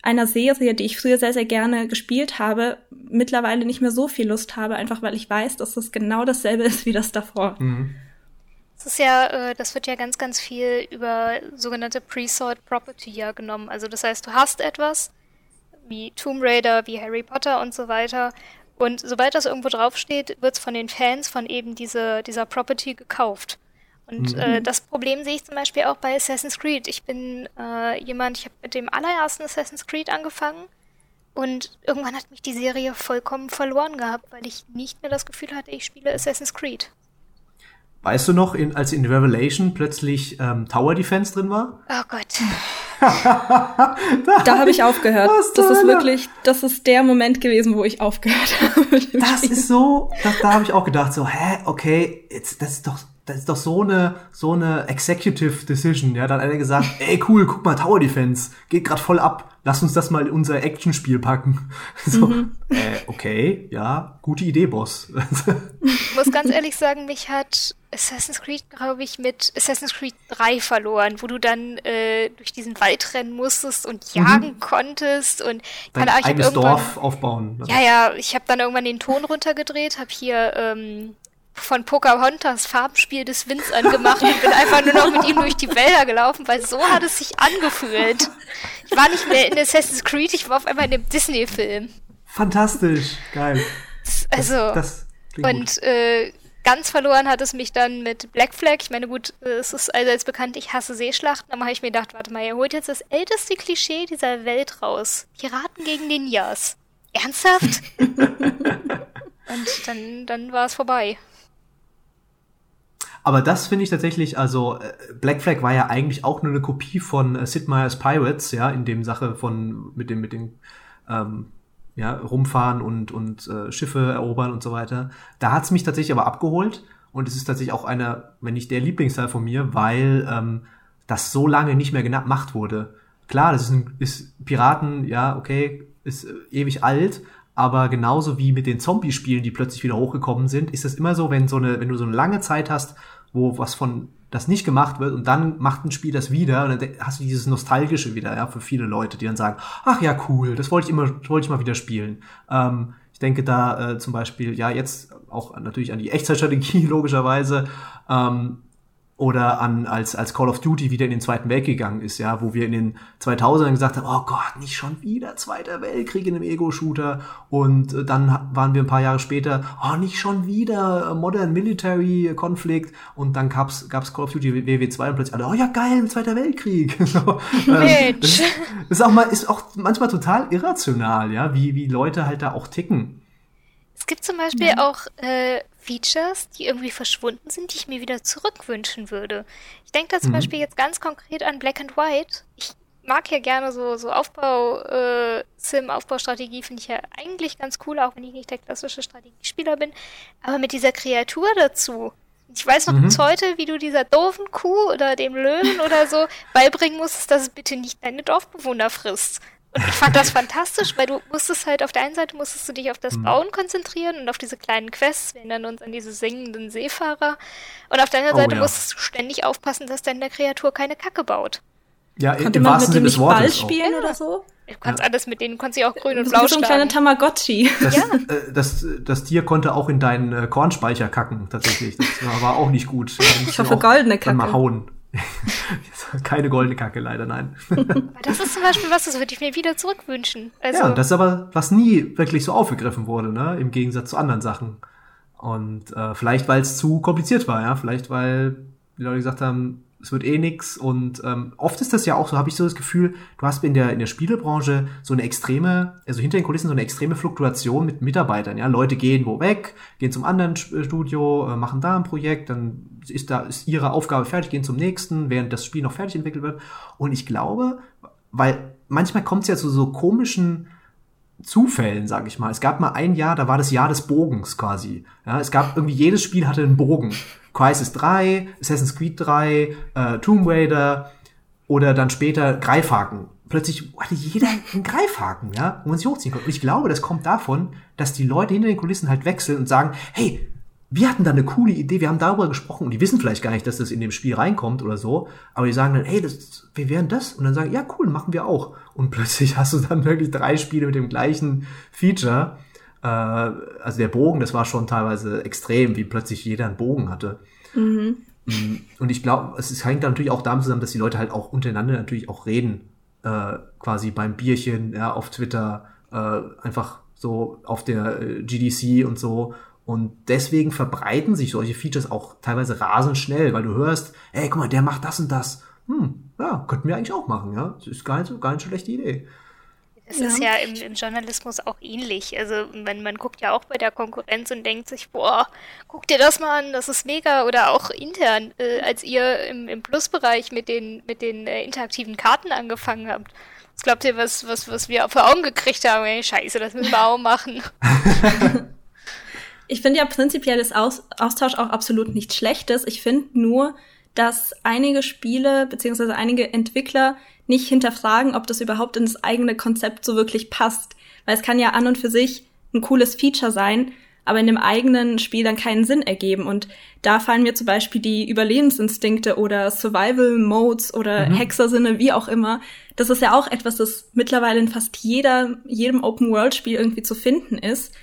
einer Serie, die ich früher sehr, sehr gerne gespielt habe, mittlerweile nicht mehr so viel Lust habe, einfach weil ich weiß, dass das genau dasselbe ist wie das davor. Mhm. Das ist ja, äh, das wird ja ganz, ganz viel über sogenannte Pre-Sort Property ja genommen. Also das heißt, du hast etwas, wie Tomb Raider, wie Harry Potter und so weiter. Und sobald das irgendwo draufsteht, wird es von den Fans von eben diese, dieser Property gekauft. Und mhm. äh, das Problem sehe ich zum Beispiel auch bei Assassin's Creed. Ich bin äh, jemand, ich habe mit dem allerersten Assassin's Creed angefangen und irgendwann hat mich die Serie vollkommen verloren gehabt, weil ich nicht mehr das Gefühl hatte, ich spiele Assassin's Creed. Weißt du noch, in, als in Revelation plötzlich ähm, Tower Defense drin war? Oh Gott. da, da habe ich aufgehört. Das ist wirklich, das ist der Moment gewesen, wo ich aufgehört habe. Das Spiel. ist so, das, da habe ich auch gedacht, so, hä, okay, jetzt, das ist doch das ist doch so eine so eine Executive Decision. Ja, da hat einer gesagt, ey cool, guck mal Tower Defense, geht grad voll ab. Lass uns das mal in unser Actionspiel packen. So, mhm. äh, okay, ja, gute Idee, Boss. ich muss ganz ehrlich sagen, mich hat Assassin's Creed, glaube ich, mit Assassin's Creed 3 verloren, wo du dann äh, durch diesen Wald rennen musstest und mhm. jagen mhm. konntest und Dein keine eigenes Dorf aufbauen. Ja, ja, ich habe dann irgendwann den Ton runtergedreht, habe hier ähm, von Pocahontas Farbenspiel des Winds angemacht und bin einfach nur noch mit ihm durch die Wälder gelaufen, weil so hat es sich angefühlt. Ich war nicht mehr in Assassin's Creed, ich war auf einmal in dem Disney-Film. Fantastisch, geil. Also, das, das und äh, ganz verloren hat es mich dann mit Black Flag. Ich meine, gut, es ist allseits bekannt, ich hasse Seeschlachten, aber habe ich mir gedacht, warte mal, ihr holt jetzt das älteste Klischee dieser Welt raus. Piraten gegen Ninjas. Ernsthaft? und dann, dann war es vorbei. Aber das finde ich tatsächlich, also äh, Black Flag war ja eigentlich auch nur eine Kopie von äh, Sid Meier's Pirates, ja, in dem Sache von mit dem mit den ähm, ja, rumfahren und und äh, Schiffe erobern und so weiter. Da hat's mich tatsächlich aber abgeholt und es ist tatsächlich auch einer, wenn nicht der Lieblingsteil von mir, weil ähm, das so lange nicht mehr gemacht wurde. Klar, das ist, ein, ist Piraten, ja, okay, ist äh, ewig alt, aber genauso wie mit den Zombie-Spielen, die plötzlich wieder hochgekommen sind, ist es immer so, wenn so eine, wenn du so eine lange Zeit hast, wo was von das nicht gemacht wird und dann macht ein Spiel das wieder und dann hast du dieses nostalgische wieder, ja, für viele Leute, die dann sagen, ach ja, cool, das wollte ich immer, wollte ich mal wieder spielen. Ähm, ich denke da äh, zum Beispiel, ja, jetzt auch natürlich an die Echtzeitstrategie logischerweise. Ähm, oder an als als Call of Duty wieder in den Zweiten Weltkrieg gegangen ist, ja, wo wir in den 2000ern gesagt haben, oh Gott, nicht schon wieder Zweiter Weltkrieg in einem Ego-Shooter und äh, dann waren wir ein paar Jahre später, oh, nicht schon wieder Modern Military Konflikt und dann gab's gab's Call of Duty WW2 und plötzlich alle, oh ja geil, Zweiter Weltkrieg. so, ähm, das, ist auch mal ist auch manchmal total irrational, ja, wie wie Leute halt da auch ticken. Es gibt zum Beispiel ja. auch äh, Features, die irgendwie verschwunden sind, die ich mir wieder zurückwünschen würde. Ich denke da zum mhm. Beispiel jetzt ganz konkret an Black and White. Ich mag ja gerne so, so Aufbau, äh, Sim, Aufbaustrategie finde ich ja eigentlich ganz cool, auch wenn ich nicht der klassische Strategiespieler bin. Aber mit dieser Kreatur dazu. Ich weiß noch mhm. bis heute, wie du dieser doofen Kuh oder dem Löwen oder so beibringen musstest, dass es bitte nicht deine Dorfbewohner frisst. Und ich fand das fantastisch, weil du musstest halt auf der einen Seite musstest du dich auf das mhm. Bauen konzentrieren und auf diese kleinen Quests, wir erinnern uns an diese singenden Seefahrer. Und auf der anderen oh, Seite ja. musstest du ständig aufpassen, dass deine Kreatur keine Kacke baut. Ja, Konnte im man mit dem nicht Ball spielen auch. oder so? Du kannst ja. alles mit denen, du kannst sie auch grün und blau wie so ein kleiner Tamagotchi. Das, ja. äh, das, das Tier konnte auch in deinen äh, Kornspeicher kacken, tatsächlich. Das war auch nicht gut. Ich hoffe, goldene Kacke. Mal hauen. Keine goldene Kacke, leider, nein. das ist zum Beispiel was, das würde ich mir wieder zurückwünschen. Also ja, das ist aber, was nie wirklich so aufgegriffen wurde, ne? Im Gegensatz zu anderen Sachen. Und äh, vielleicht, weil es zu kompliziert war, ja. Vielleicht, weil die Leute gesagt haben, es wird eh nix. Und ähm, oft ist das ja auch so, habe ich so das Gefühl, du hast in der, in der Spielebranche so eine extreme, also hinter den Kulissen so eine extreme Fluktuation mit Mitarbeitern. Ja, Leute gehen wo weg, gehen zum anderen äh, Studio, äh, machen da ein Projekt, dann ist da ist ihre Aufgabe fertig, gehen zum nächsten, während das Spiel noch fertig entwickelt wird. Und ich glaube, weil manchmal kommt es ja zu so komischen Zufällen, sage ich mal. Es gab mal ein Jahr, da war das Jahr des Bogens quasi. Ja, es gab irgendwie jedes Spiel hatte einen Bogen. Crisis 3, Assassin's Creed 3, äh, Tomb Raider oder dann später Greifhaken. Plötzlich hatte jeder einen Greifhaken, ja, wo man sich hochziehen konnte. Und ich glaube, das kommt davon, dass die Leute hinter den Kulissen halt wechseln und sagen, hey, wir hatten da eine coole Idee, wir haben darüber gesprochen und die wissen vielleicht gar nicht, dass das in dem Spiel reinkommt oder so, aber die sagen dann, hey, das, wir wären das und dann sagen, ja, cool, machen wir auch. Und plötzlich hast du dann wirklich drei Spiele mit dem gleichen Feature. Äh, also der Bogen, das war schon teilweise extrem, wie plötzlich jeder einen Bogen hatte. Mhm. Mm, und ich glaube, es hängt natürlich auch damit zusammen, dass die Leute halt auch untereinander natürlich auch reden, äh, quasi beim Bierchen, ja, auf Twitter, äh, einfach so auf der äh, GDC und so Und deswegen verbreiten sich solche Features auch teilweise rasend schnell, weil du hörst, ey, guck mal, der macht das und das. Hm, ja, könnten wir eigentlich auch machen, ja. Das ist gar nicht so, gar nicht so schlechte Idee. Das ja. ist ja im, im, Journalismus auch ähnlich. Also man, man guckt ja auch bei der Konkurrenz und denkt sich, boah, guck dir das mal an, das ist mega. Oder auch intern, äh, als ihr im, im Plusbereich mit den, mit den äh, interaktiven Karten angefangen habt. Was glaubt ihr, was, was, was wir vor Augen gekriegt haben? Ey, scheiße, das müssen wir auch machen. ich finde ja prinzipiell ist Aus Austausch auch absolut nichts Schlechtes. Ich finde nur, dass einige Spiele beziehungsweise einige Entwickler nicht hinterfragen, ob das überhaupt in das eigene Konzept so wirklich passt. Weil es kann ja an und für sich ein cooles Feature sein, aber in dem eigenen Spiel dann keinen Sinn ergeben. Und da fallen mir zum Beispiel die Überlebensinstinkte oder Survival Modes oder mhm. Hexersinne, wie auch immer. Das ist ja auch etwas, das mittlerweile in fast jeder, jedem Open-World-Spiel irgendwie zu finden ist.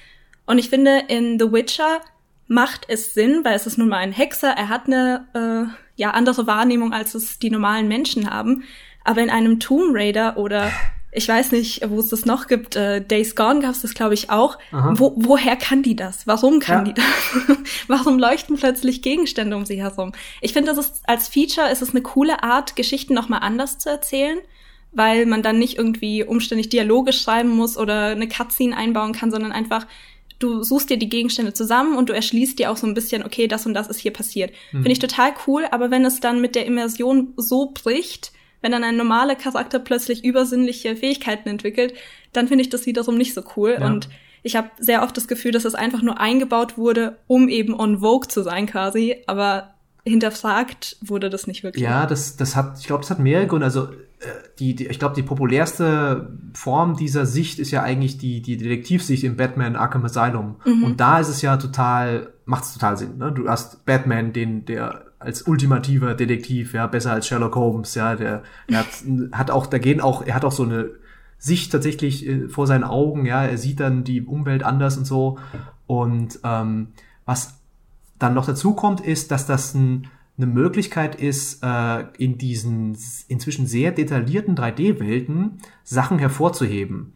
Und ich finde, in The Witcher macht es Sinn, weil es ist nun mal ein Hexer, er hat eine äh, ja andere Wahrnehmung, als es die normalen Menschen haben. Aber in einem Tomb Raider oder ich weiß nicht, wo es das noch gibt, äh, Days Gone gab es das, glaube ich, auch. Wo, woher kann die das? Warum kann ja. die das? Warum leuchten plötzlich Gegenstände um sie herum? Ich finde, das ist als Feature ist es eine coole Art, Geschichten nochmal anders zu erzählen, weil man dann nicht irgendwie umständlich Dialoge schreiben muss oder eine Cutscene einbauen kann, sondern einfach du suchst dir die Gegenstände zusammen und du erschließt dir auch so ein bisschen, okay, das und das ist hier passiert. Hm. Finde ich total cool, aber wenn es dann mit der Immersion so bricht, wenn dann ein normaler Charakter plötzlich übersinnliche Fähigkeiten entwickelt, dann finde ich das wiederum nicht so cool. Ja. Und ich habe sehr oft das Gefühl, dass es einfach nur eingebaut wurde, um eben on Vogue zu sein quasi, aber hinterfragt wurde das nicht wirklich. Ja, das, das hat, ich glaube, das hat mehrere Gründe. Also äh, die, die, ich glaube, die populärste Form dieser Sicht ist ja eigentlich die, die Detektivsicht im Batman Arkham Asylum. Mhm. Und da ist es ja total, macht es total Sinn. Ne? Du hast Batman, den, der als ultimativer Detektiv, ja, besser als Sherlock Holmes, ja, der, der hat, hat auch, da gehen auch, er hat auch so eine Sicht tatsächlich äh, vor seinen Augen, ja, er sieht dann die Umwelt anders und so. Und ähm, was dann noch dazu kommt, ist, dass das ein, eine Möglichkeit ist, äh, in diesen inzwischen sehr detaillierten 3D-Welten Sachen hervorzuheben.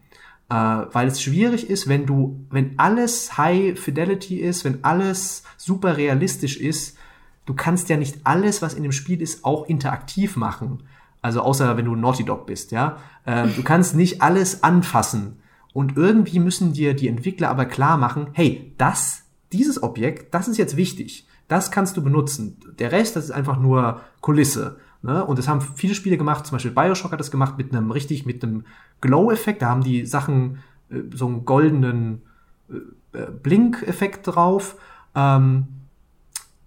Äh, weil es schwierig ist, wenn du, wenn alles High Fidelity ist, wenn alles super realistisch ist, du kannst ja nicht alles, was in dem Spiel ist, auch interaktiv machen. Also außer wenn du Naughty Dog bist, ja. Äh, du kannst nicht alles anfassen. Und irgendwie müssen dir die Entwickler aber klar machen, hey, das, dieses Objekt, das ist jetzt wichtig. Das kannst du benutzen. Der Rest, das ist einfach nur Kulisse. Ne? Und das haben viele Spiele gemacht, zum Beispiel Bioshock hat das gemacht mit einem richtig, mit einem Glow-Effekt. Da haben die Sachen äh, so einen goldenen äh, äh Blink-Effekt drauf. Ähm,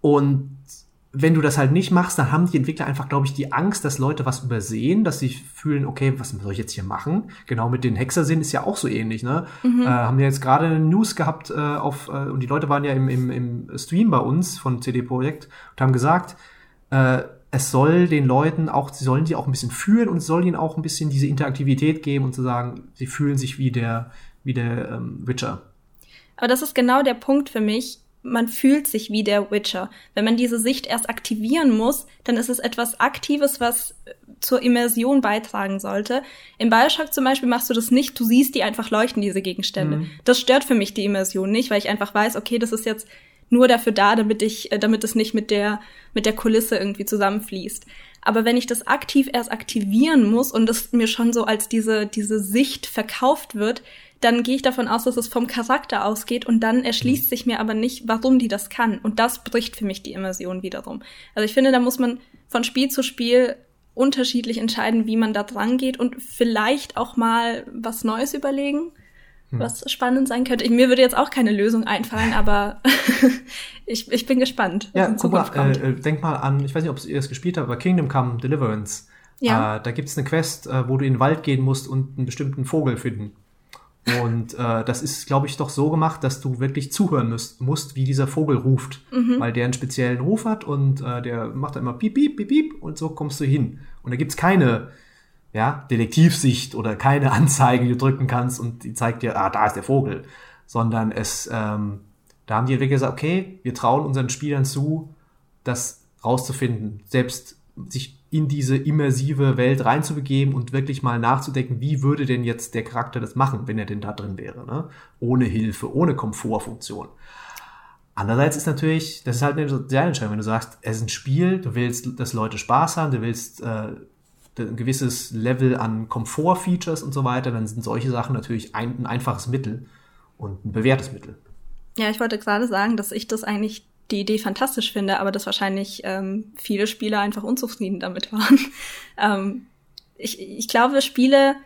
und wenn du das halt nicht machst, dann haben die Entwickler einfach, glaube ich, die Angst, dass Leute was übersehen, dass sie fühlen, okay, was soll ich jetzt hier machen? Genau mit den Hexersinn ist ja auch so ähnlich, ne? Mhm. Äh, haben wir jetzt gerade eine News gehabt äh, auf, äh, und die Leute waren ja im, im, im Stream bei uns von CD Projekt und haben gesagt, äh, es soll den Leuten auch, sie sollen die auch ein bisschen fühlen und es soll ihnen auch ein bisschen diese Interaktivität geben und zu sagen, sie fühlen sich wie der, wie der ähm, Witcher. Aber das ist genau der Punkt für mich man fühlt sich wie der Witcher. Wenn man diese Sicht erst aktivieren muss, dann ist es etwas Aktives, was äh, zur Immersion beitragen sollte. Im Bioshock zum Beispiel machst du das nicht, du siehst die einfach leuchten, diese Gegenstände. Mhm. Das stört für mich die Immersion nicht, weil ich einfach weiß, okay, das ist jetzt nur dafür da, damit ich, äh, damit es nicht mit der, mit der Kulisse irgendwie zusammenfließt. Aber wenn ich das aktiv erst aktivieren muss und das mir schon so als diese, diese Sicht verkauft wird, dann gehe ich davon aus, dass es vom Charakter ausgeht und dann erschließt mhm. sich mir aber nicht, warum die das kann. Und das bricht für mich die Immersion wiederum. Also ich finde, da muss man von Spiel zu Spiel unterschiedlich entscheiden, wie man da dran geht und vielleicht auch mal was Neues überlegen, hm. was spannend sein könnte. Ich, mir würde jetzt auch keine Lösung einfallen, aber ich, ich bin gespannt. Ja, guck mal, äh, denk mal an, ich weiß nicht, ob ihr das gespielt habt, aber Kingdom Come Deliverance. Ja. Äh, da gibt's eine Quest, äh, wo du in den Wald gehen musst und einen bestimmten Vogel finden. Und äh, das ist, glaube ich, doch so gemacht, dass du wirklich zuhören müsst, musst, wie dieser Vogel ruft. Mhm. Weil der einen speziellen Ruf hat und äh, der macht dann immer piep, piep, piep, piep und so kommst du hin. Und da gibt's keine ja, Detektivsicht oder keine Anzeige, die du drücken kannst und die zeigt dir, ah, da ist der Vogel. Sondern es, ähm, da haben die wirklich gesagt, okay, wir trauen unseren Spielern zu, das rauszufinden, selbst sich in diese immersive Welt reinzubegeben und wirklich mal nachzudenken, wie würde denn jetzt der Charakter das machen, wenn er denn da drin wäre, ne? ohne Hilfe, ohne Komfortfunktion. Andererseits ist natürlich, das ist halt eine soziale Entscheidung, wenn du sagst, es ist ein Spiel, du willst, dass Leute Spaß haben, du willst äh, ein gewisses Level an Komfort-Features und so weiter, dann sind solche Sachen natürlich ein, ein einfaches Mittel und ein bewährtes Mittel. Ja, ich wollte gerade sagen, dass ich das eigentlich die Idee fantastisch finde, aber dass wahrscheinlich ähm, viele Spieler einfach unzufrieden damit waren. ähm, ich, ich glaube, Spiele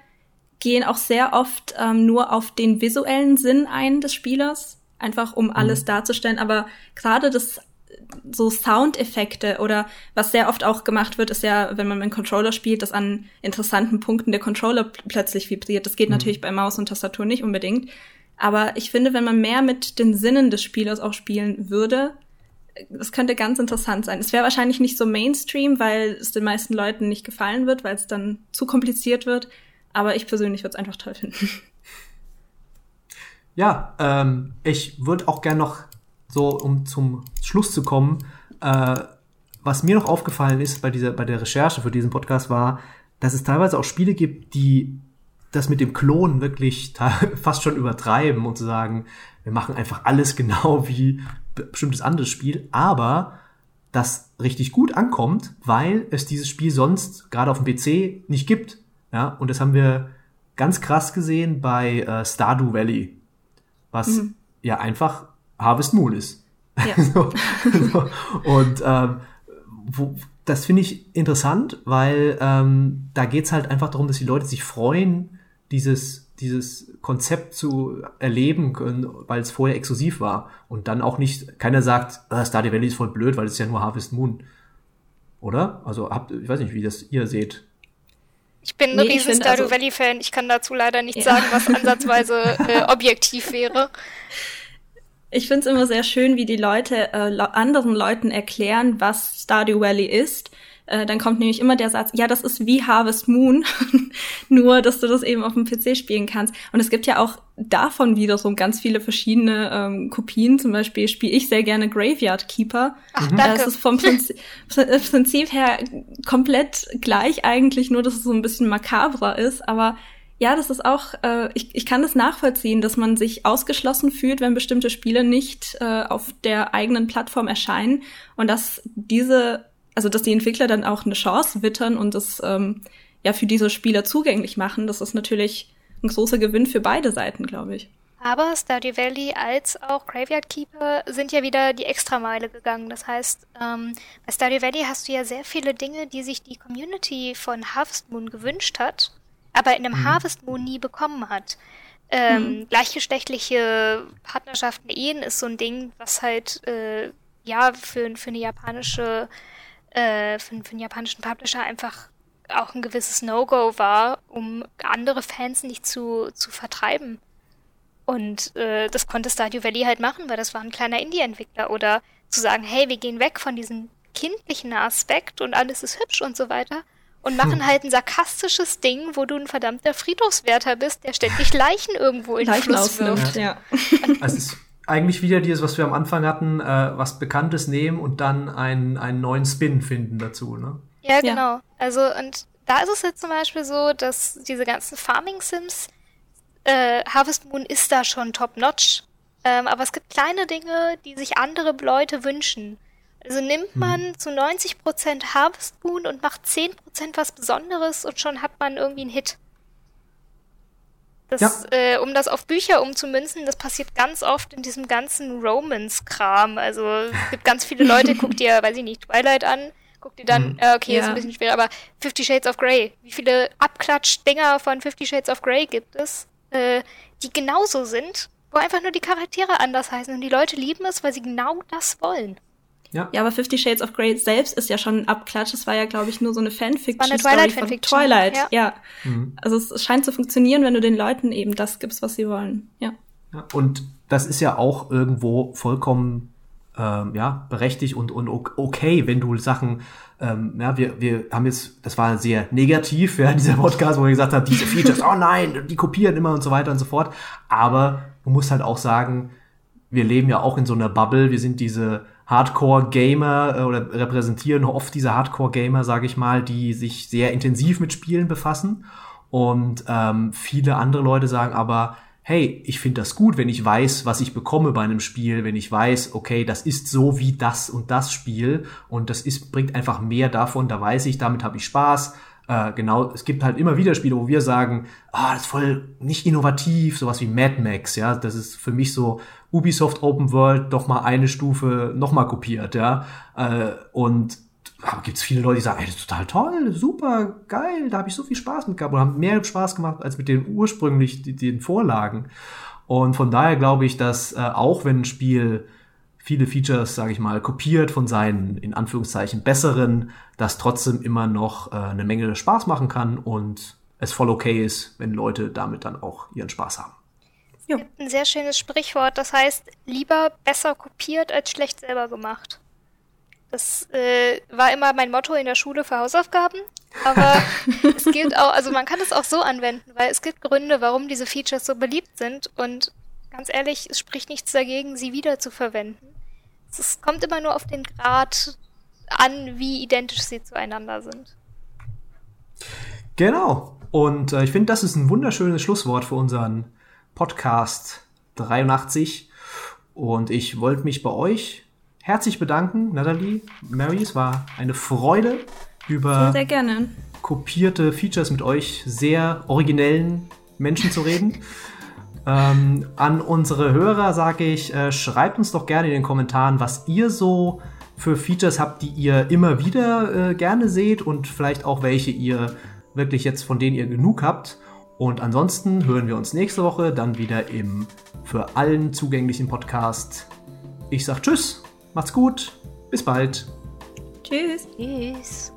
gehen auch sehr oft ähm, nur auf den visuellen Sinn ein des Spielers, einfach um alles mhm. darzustellen. Aber gerade das so Soundeffekte oder was sehr oft auch gemacht wird, ist ja, wenn man mit einem Controller spielt, dass an interessanten Punkten der Controller plötzlich vibriert. Das geht mhm. natürlich bei Maus und Tastatur nicht unbedingt. Aber ich finde, wenn man mehr mit den Sinnen des Spielers auch spielen würde, das könnte ganz interessant sein. Es wäre wahrscheinlich nicht so Mainstream, weil es den meisten Leuten nicht gefallen wird, weil es dann zu kompliziert wird. Aber ich persönlich würde es einfach toll finden. Ja, ähm, ich würde auch gern noch so, um zum Schluss zu kommen, äh, was mir noch aufgefallen ist bei dieser, bei der Recherche für diesen Podcast war, dass es teilweise auch Spiele gibt, die das mit dem Klonen wirklich fast schon übertreiben und zu sagen, wir machen einfach alles genau wie bestimmtes anderes Spiel, aber das richtig gut ankommt, weil es dieses Spiel sonst gerade auf dem PC nicht gibt. Ja, und das haben wir ganz krass gesehen bei äh, Stardew Valley, was mhm. ja einfach Harvest Moon ist. Ja. so, so. Und ähm, wo, das finde ich interessant, weil ähm, da geht's halt einfach darum, dass die Leute sich freuen, dieses, dieses Konzept zu erleben können, weil es vorher exklusiv war. Und dann auch nicht, keiner sagt, ah, Stardew Valley ist voll blöd, weil es ist ja nur Harvest Moon. Oder? Also habt, ich weiß nicht, wie das ihr seht. Ich bin ein nee, riesen Stardew also, Valley-Fan. Ich kann dazu leider nicht ja. sagen, was ansatzweise äh, objektiv wäre. Ich finde es immer sehr schön, wie die Leute äh, anderen Leuten erklären, was Stardew Valley ist äh, dann kommt nämlich immer der Satz, ja, das ist wie Harvest Moon, nur dass du das eben auf dem PC spielen kannst. Und es gibt ja auch davon wieder so ganz viele verschiedene ähm, Kopien. Zum Beispiel spiele ich sehr gerne Graveyard Keeper. Ach, mhm. danke. Das ist vom Prinzip, Prinzip her komplett gleich eigentlich, nur dass es so ein bisschen makabrer ist. Aber ja, das ist auch, äh, ich, ich kann das nachvollziehen, dass man sich ausgeschlossen fühlt, wenn bestimmte Spiele nicht äh, auf der eigenen Plattform erscheinen und dass diese also dass die Entwickler dann auch eine Chance wittern und das ähm, ja für diese Spieler zugänglich machen, das ist natürlich ein großer Gewinn für beide Seiten, glaube ich. Aber Stardew Valley als auch Graveyard Keeper sind ja wieder die Extrameile gegangen. Das heißt, ähm, bei Stardew Valley hast du ja sehr viele Dinge, die sich die Community von Harvest Moon gewünscht hat, aber in einem mhm. Harvest Moon nie bekommen hat. Ähm, mhm. Gleichgeschlechtliche Partnerschaften, Ehen ist so ein Ding, was halt äh, ja für, für eine japanische äh, für, für einen japanischen Publisher einfach auch ein gewisses No-Go war, um andere Fans nicht zu, zu vertreiben. Und äh, das konnte Stardew Valley halt machen, weil das war ein kleiner Indie-Entwickler. Oder zu sagen, hey, wir gehen weg von diesem kindlichen Aspekt und alles ist hübsch und so weiter und machen hm. halt ein sarkastisches Ding, wo du ein verdammter Friedhofswärter bist, der ständig Leichen irgendwo in den Fluss wirft. Ja. Also es eigentlich wieder dieses, was wir am Anfang hatten, äh, was Bekanntes nehmen und dann einen, einen neuen Spin finden dazu, ne? Ja, genau. Ja. Also, und da ist es jetzt zum Beispiel so, dass diese ganzen Farming-Sims, äh, Harvest Moon ist da schon top-notch. Ähm, aber es gibt kleine Dinge, die sich andere Leute wünschen. Also nimmt hm. man hm. zu 90% Harvest Moon und macht 10% was Besonderes und schon hat man irgendwie einen Hit. Das, ja. äh, um das auf Bücher umzumünzen, das passiert ganz oft in diesem ganzen Romance-Kram. Also es gibt ganz viele Leute, guck dir, weiß ich nicht, Twilight an, guck dir dann, mhm. äh, okay, ja. ist ein bisschen schwer, aber Fifty Shades of Grey. Wie viele Abklatsch-Dinger von Fifty Shades of Grey gibt es, äh, die genauso sind, wo einfach nur die Charaktere anders heißen und die Leute lieben es, weil sie genau das wollen. Ja. ja, aber Fifty Shades of Grey selbst ist ja schon ein Abklatsch. Es war ja, glaube ich, nur so eine Fanfiction. Story Twilight von Fanfiction. Twilight, ja. ja. Mhm. Also es scheint zu funktionieren, wenn du den Leuten eben das gibst, was sie wollen. Ja. ja und das ist ja auch irgendwo vollkommen ähm, ja, berechtigt und, und okay, wenn du Sachen, ähm, ja, wir, wir haben jetzt, das war sehr negativ, ja, dieser Podcast, wo wir gesagt haben, diese Features, oh nein, die kopieren immer und so weiter und so fort. Aber du musst halt auch sagen, wir leben ja auch in so einer Bubble, wir sind diese Hardcore-Gamer äh, oder repräsentieren oft diese Hardcore-Gamer, sage ich mal, die sich sehr intensiv mit Spielen befassen. Und ähm, viele andere Leute sagen aber, hey, ich finde das gut, wenn ich weiß, was ich bekomme bei einem Spiel, wenn ich weiß, okay, das ist so wie das und das Spiel und das ist, bringt einfach mehr davon, da weiß ich, damit habe ich Spaß. Äh, genau, es gibt halt immer wieder Spiele, wo wir sagen, ah, das ist voll nicht innovativ, sowas wie Mad Max, ja, das ist für mich so Ubisoft Open World doch mal eine Stufe noch mal kopiert, ja, äh, und aber gibt es viele Leute, die sagen, ey, das ist total toll, super, geil, da habe ich so viel Spaß mit gehabt und haben mehr Spaß gemacht als mit den ursprünglich die, den Vorlagen. Und von daher glaube ich, dass äh, auch wenn ein Spiel viele Features, sage ich mal, kopiert von seinen in Anführungszeichen besseren, das trotzdem immer noch äh, eine Menge Spaß machen kann und es voll okay ist, wenn Leute damit dann auch ihren Spaß haben. Ja. Ein sehr schönes Sprichwort, das heißt, lieber besser kopiert als schlecht selber gemacht. Das äh, war immer mein Motto in der Schule für Hausaufgaben. Aber es gilt auch, also man kann es auch so anwenden, weil es gibt Gründe, warum diese Features so beliebt sind. Und ganz ehrlich, es spricht nichts dagegen, sie wieder zu verwenden. Es kommt immer nur auf den Grad an, wie identisch sie zueinander sind. Genau. Und äh, ich finde, das ist ein wunderschönes Schlusswort für unseren Podcast 83. Und ich wollte mich bei euch herzlich bedanken, Natalie, Mary. Es war eine Freude, über sehr, sehr kopierte Features mit euch sehr originellen Menschen zu reden. ähm, an unsere Hörer sage ich, äh, schreibt uns doch gerne in den Kommentaren, was ihr so für Features habt, die ihr immer wieder äh, gerne seht und vielleicht auch welche ihr wirklich jetzt von denen ihr genug habt. Und ansonsten hören wir uns nächste Woche dann wieder im für allen zugänglichen Podcast. Ich sag Tschüss Macht's gut. Bis bald. Tschüss. Tschüss.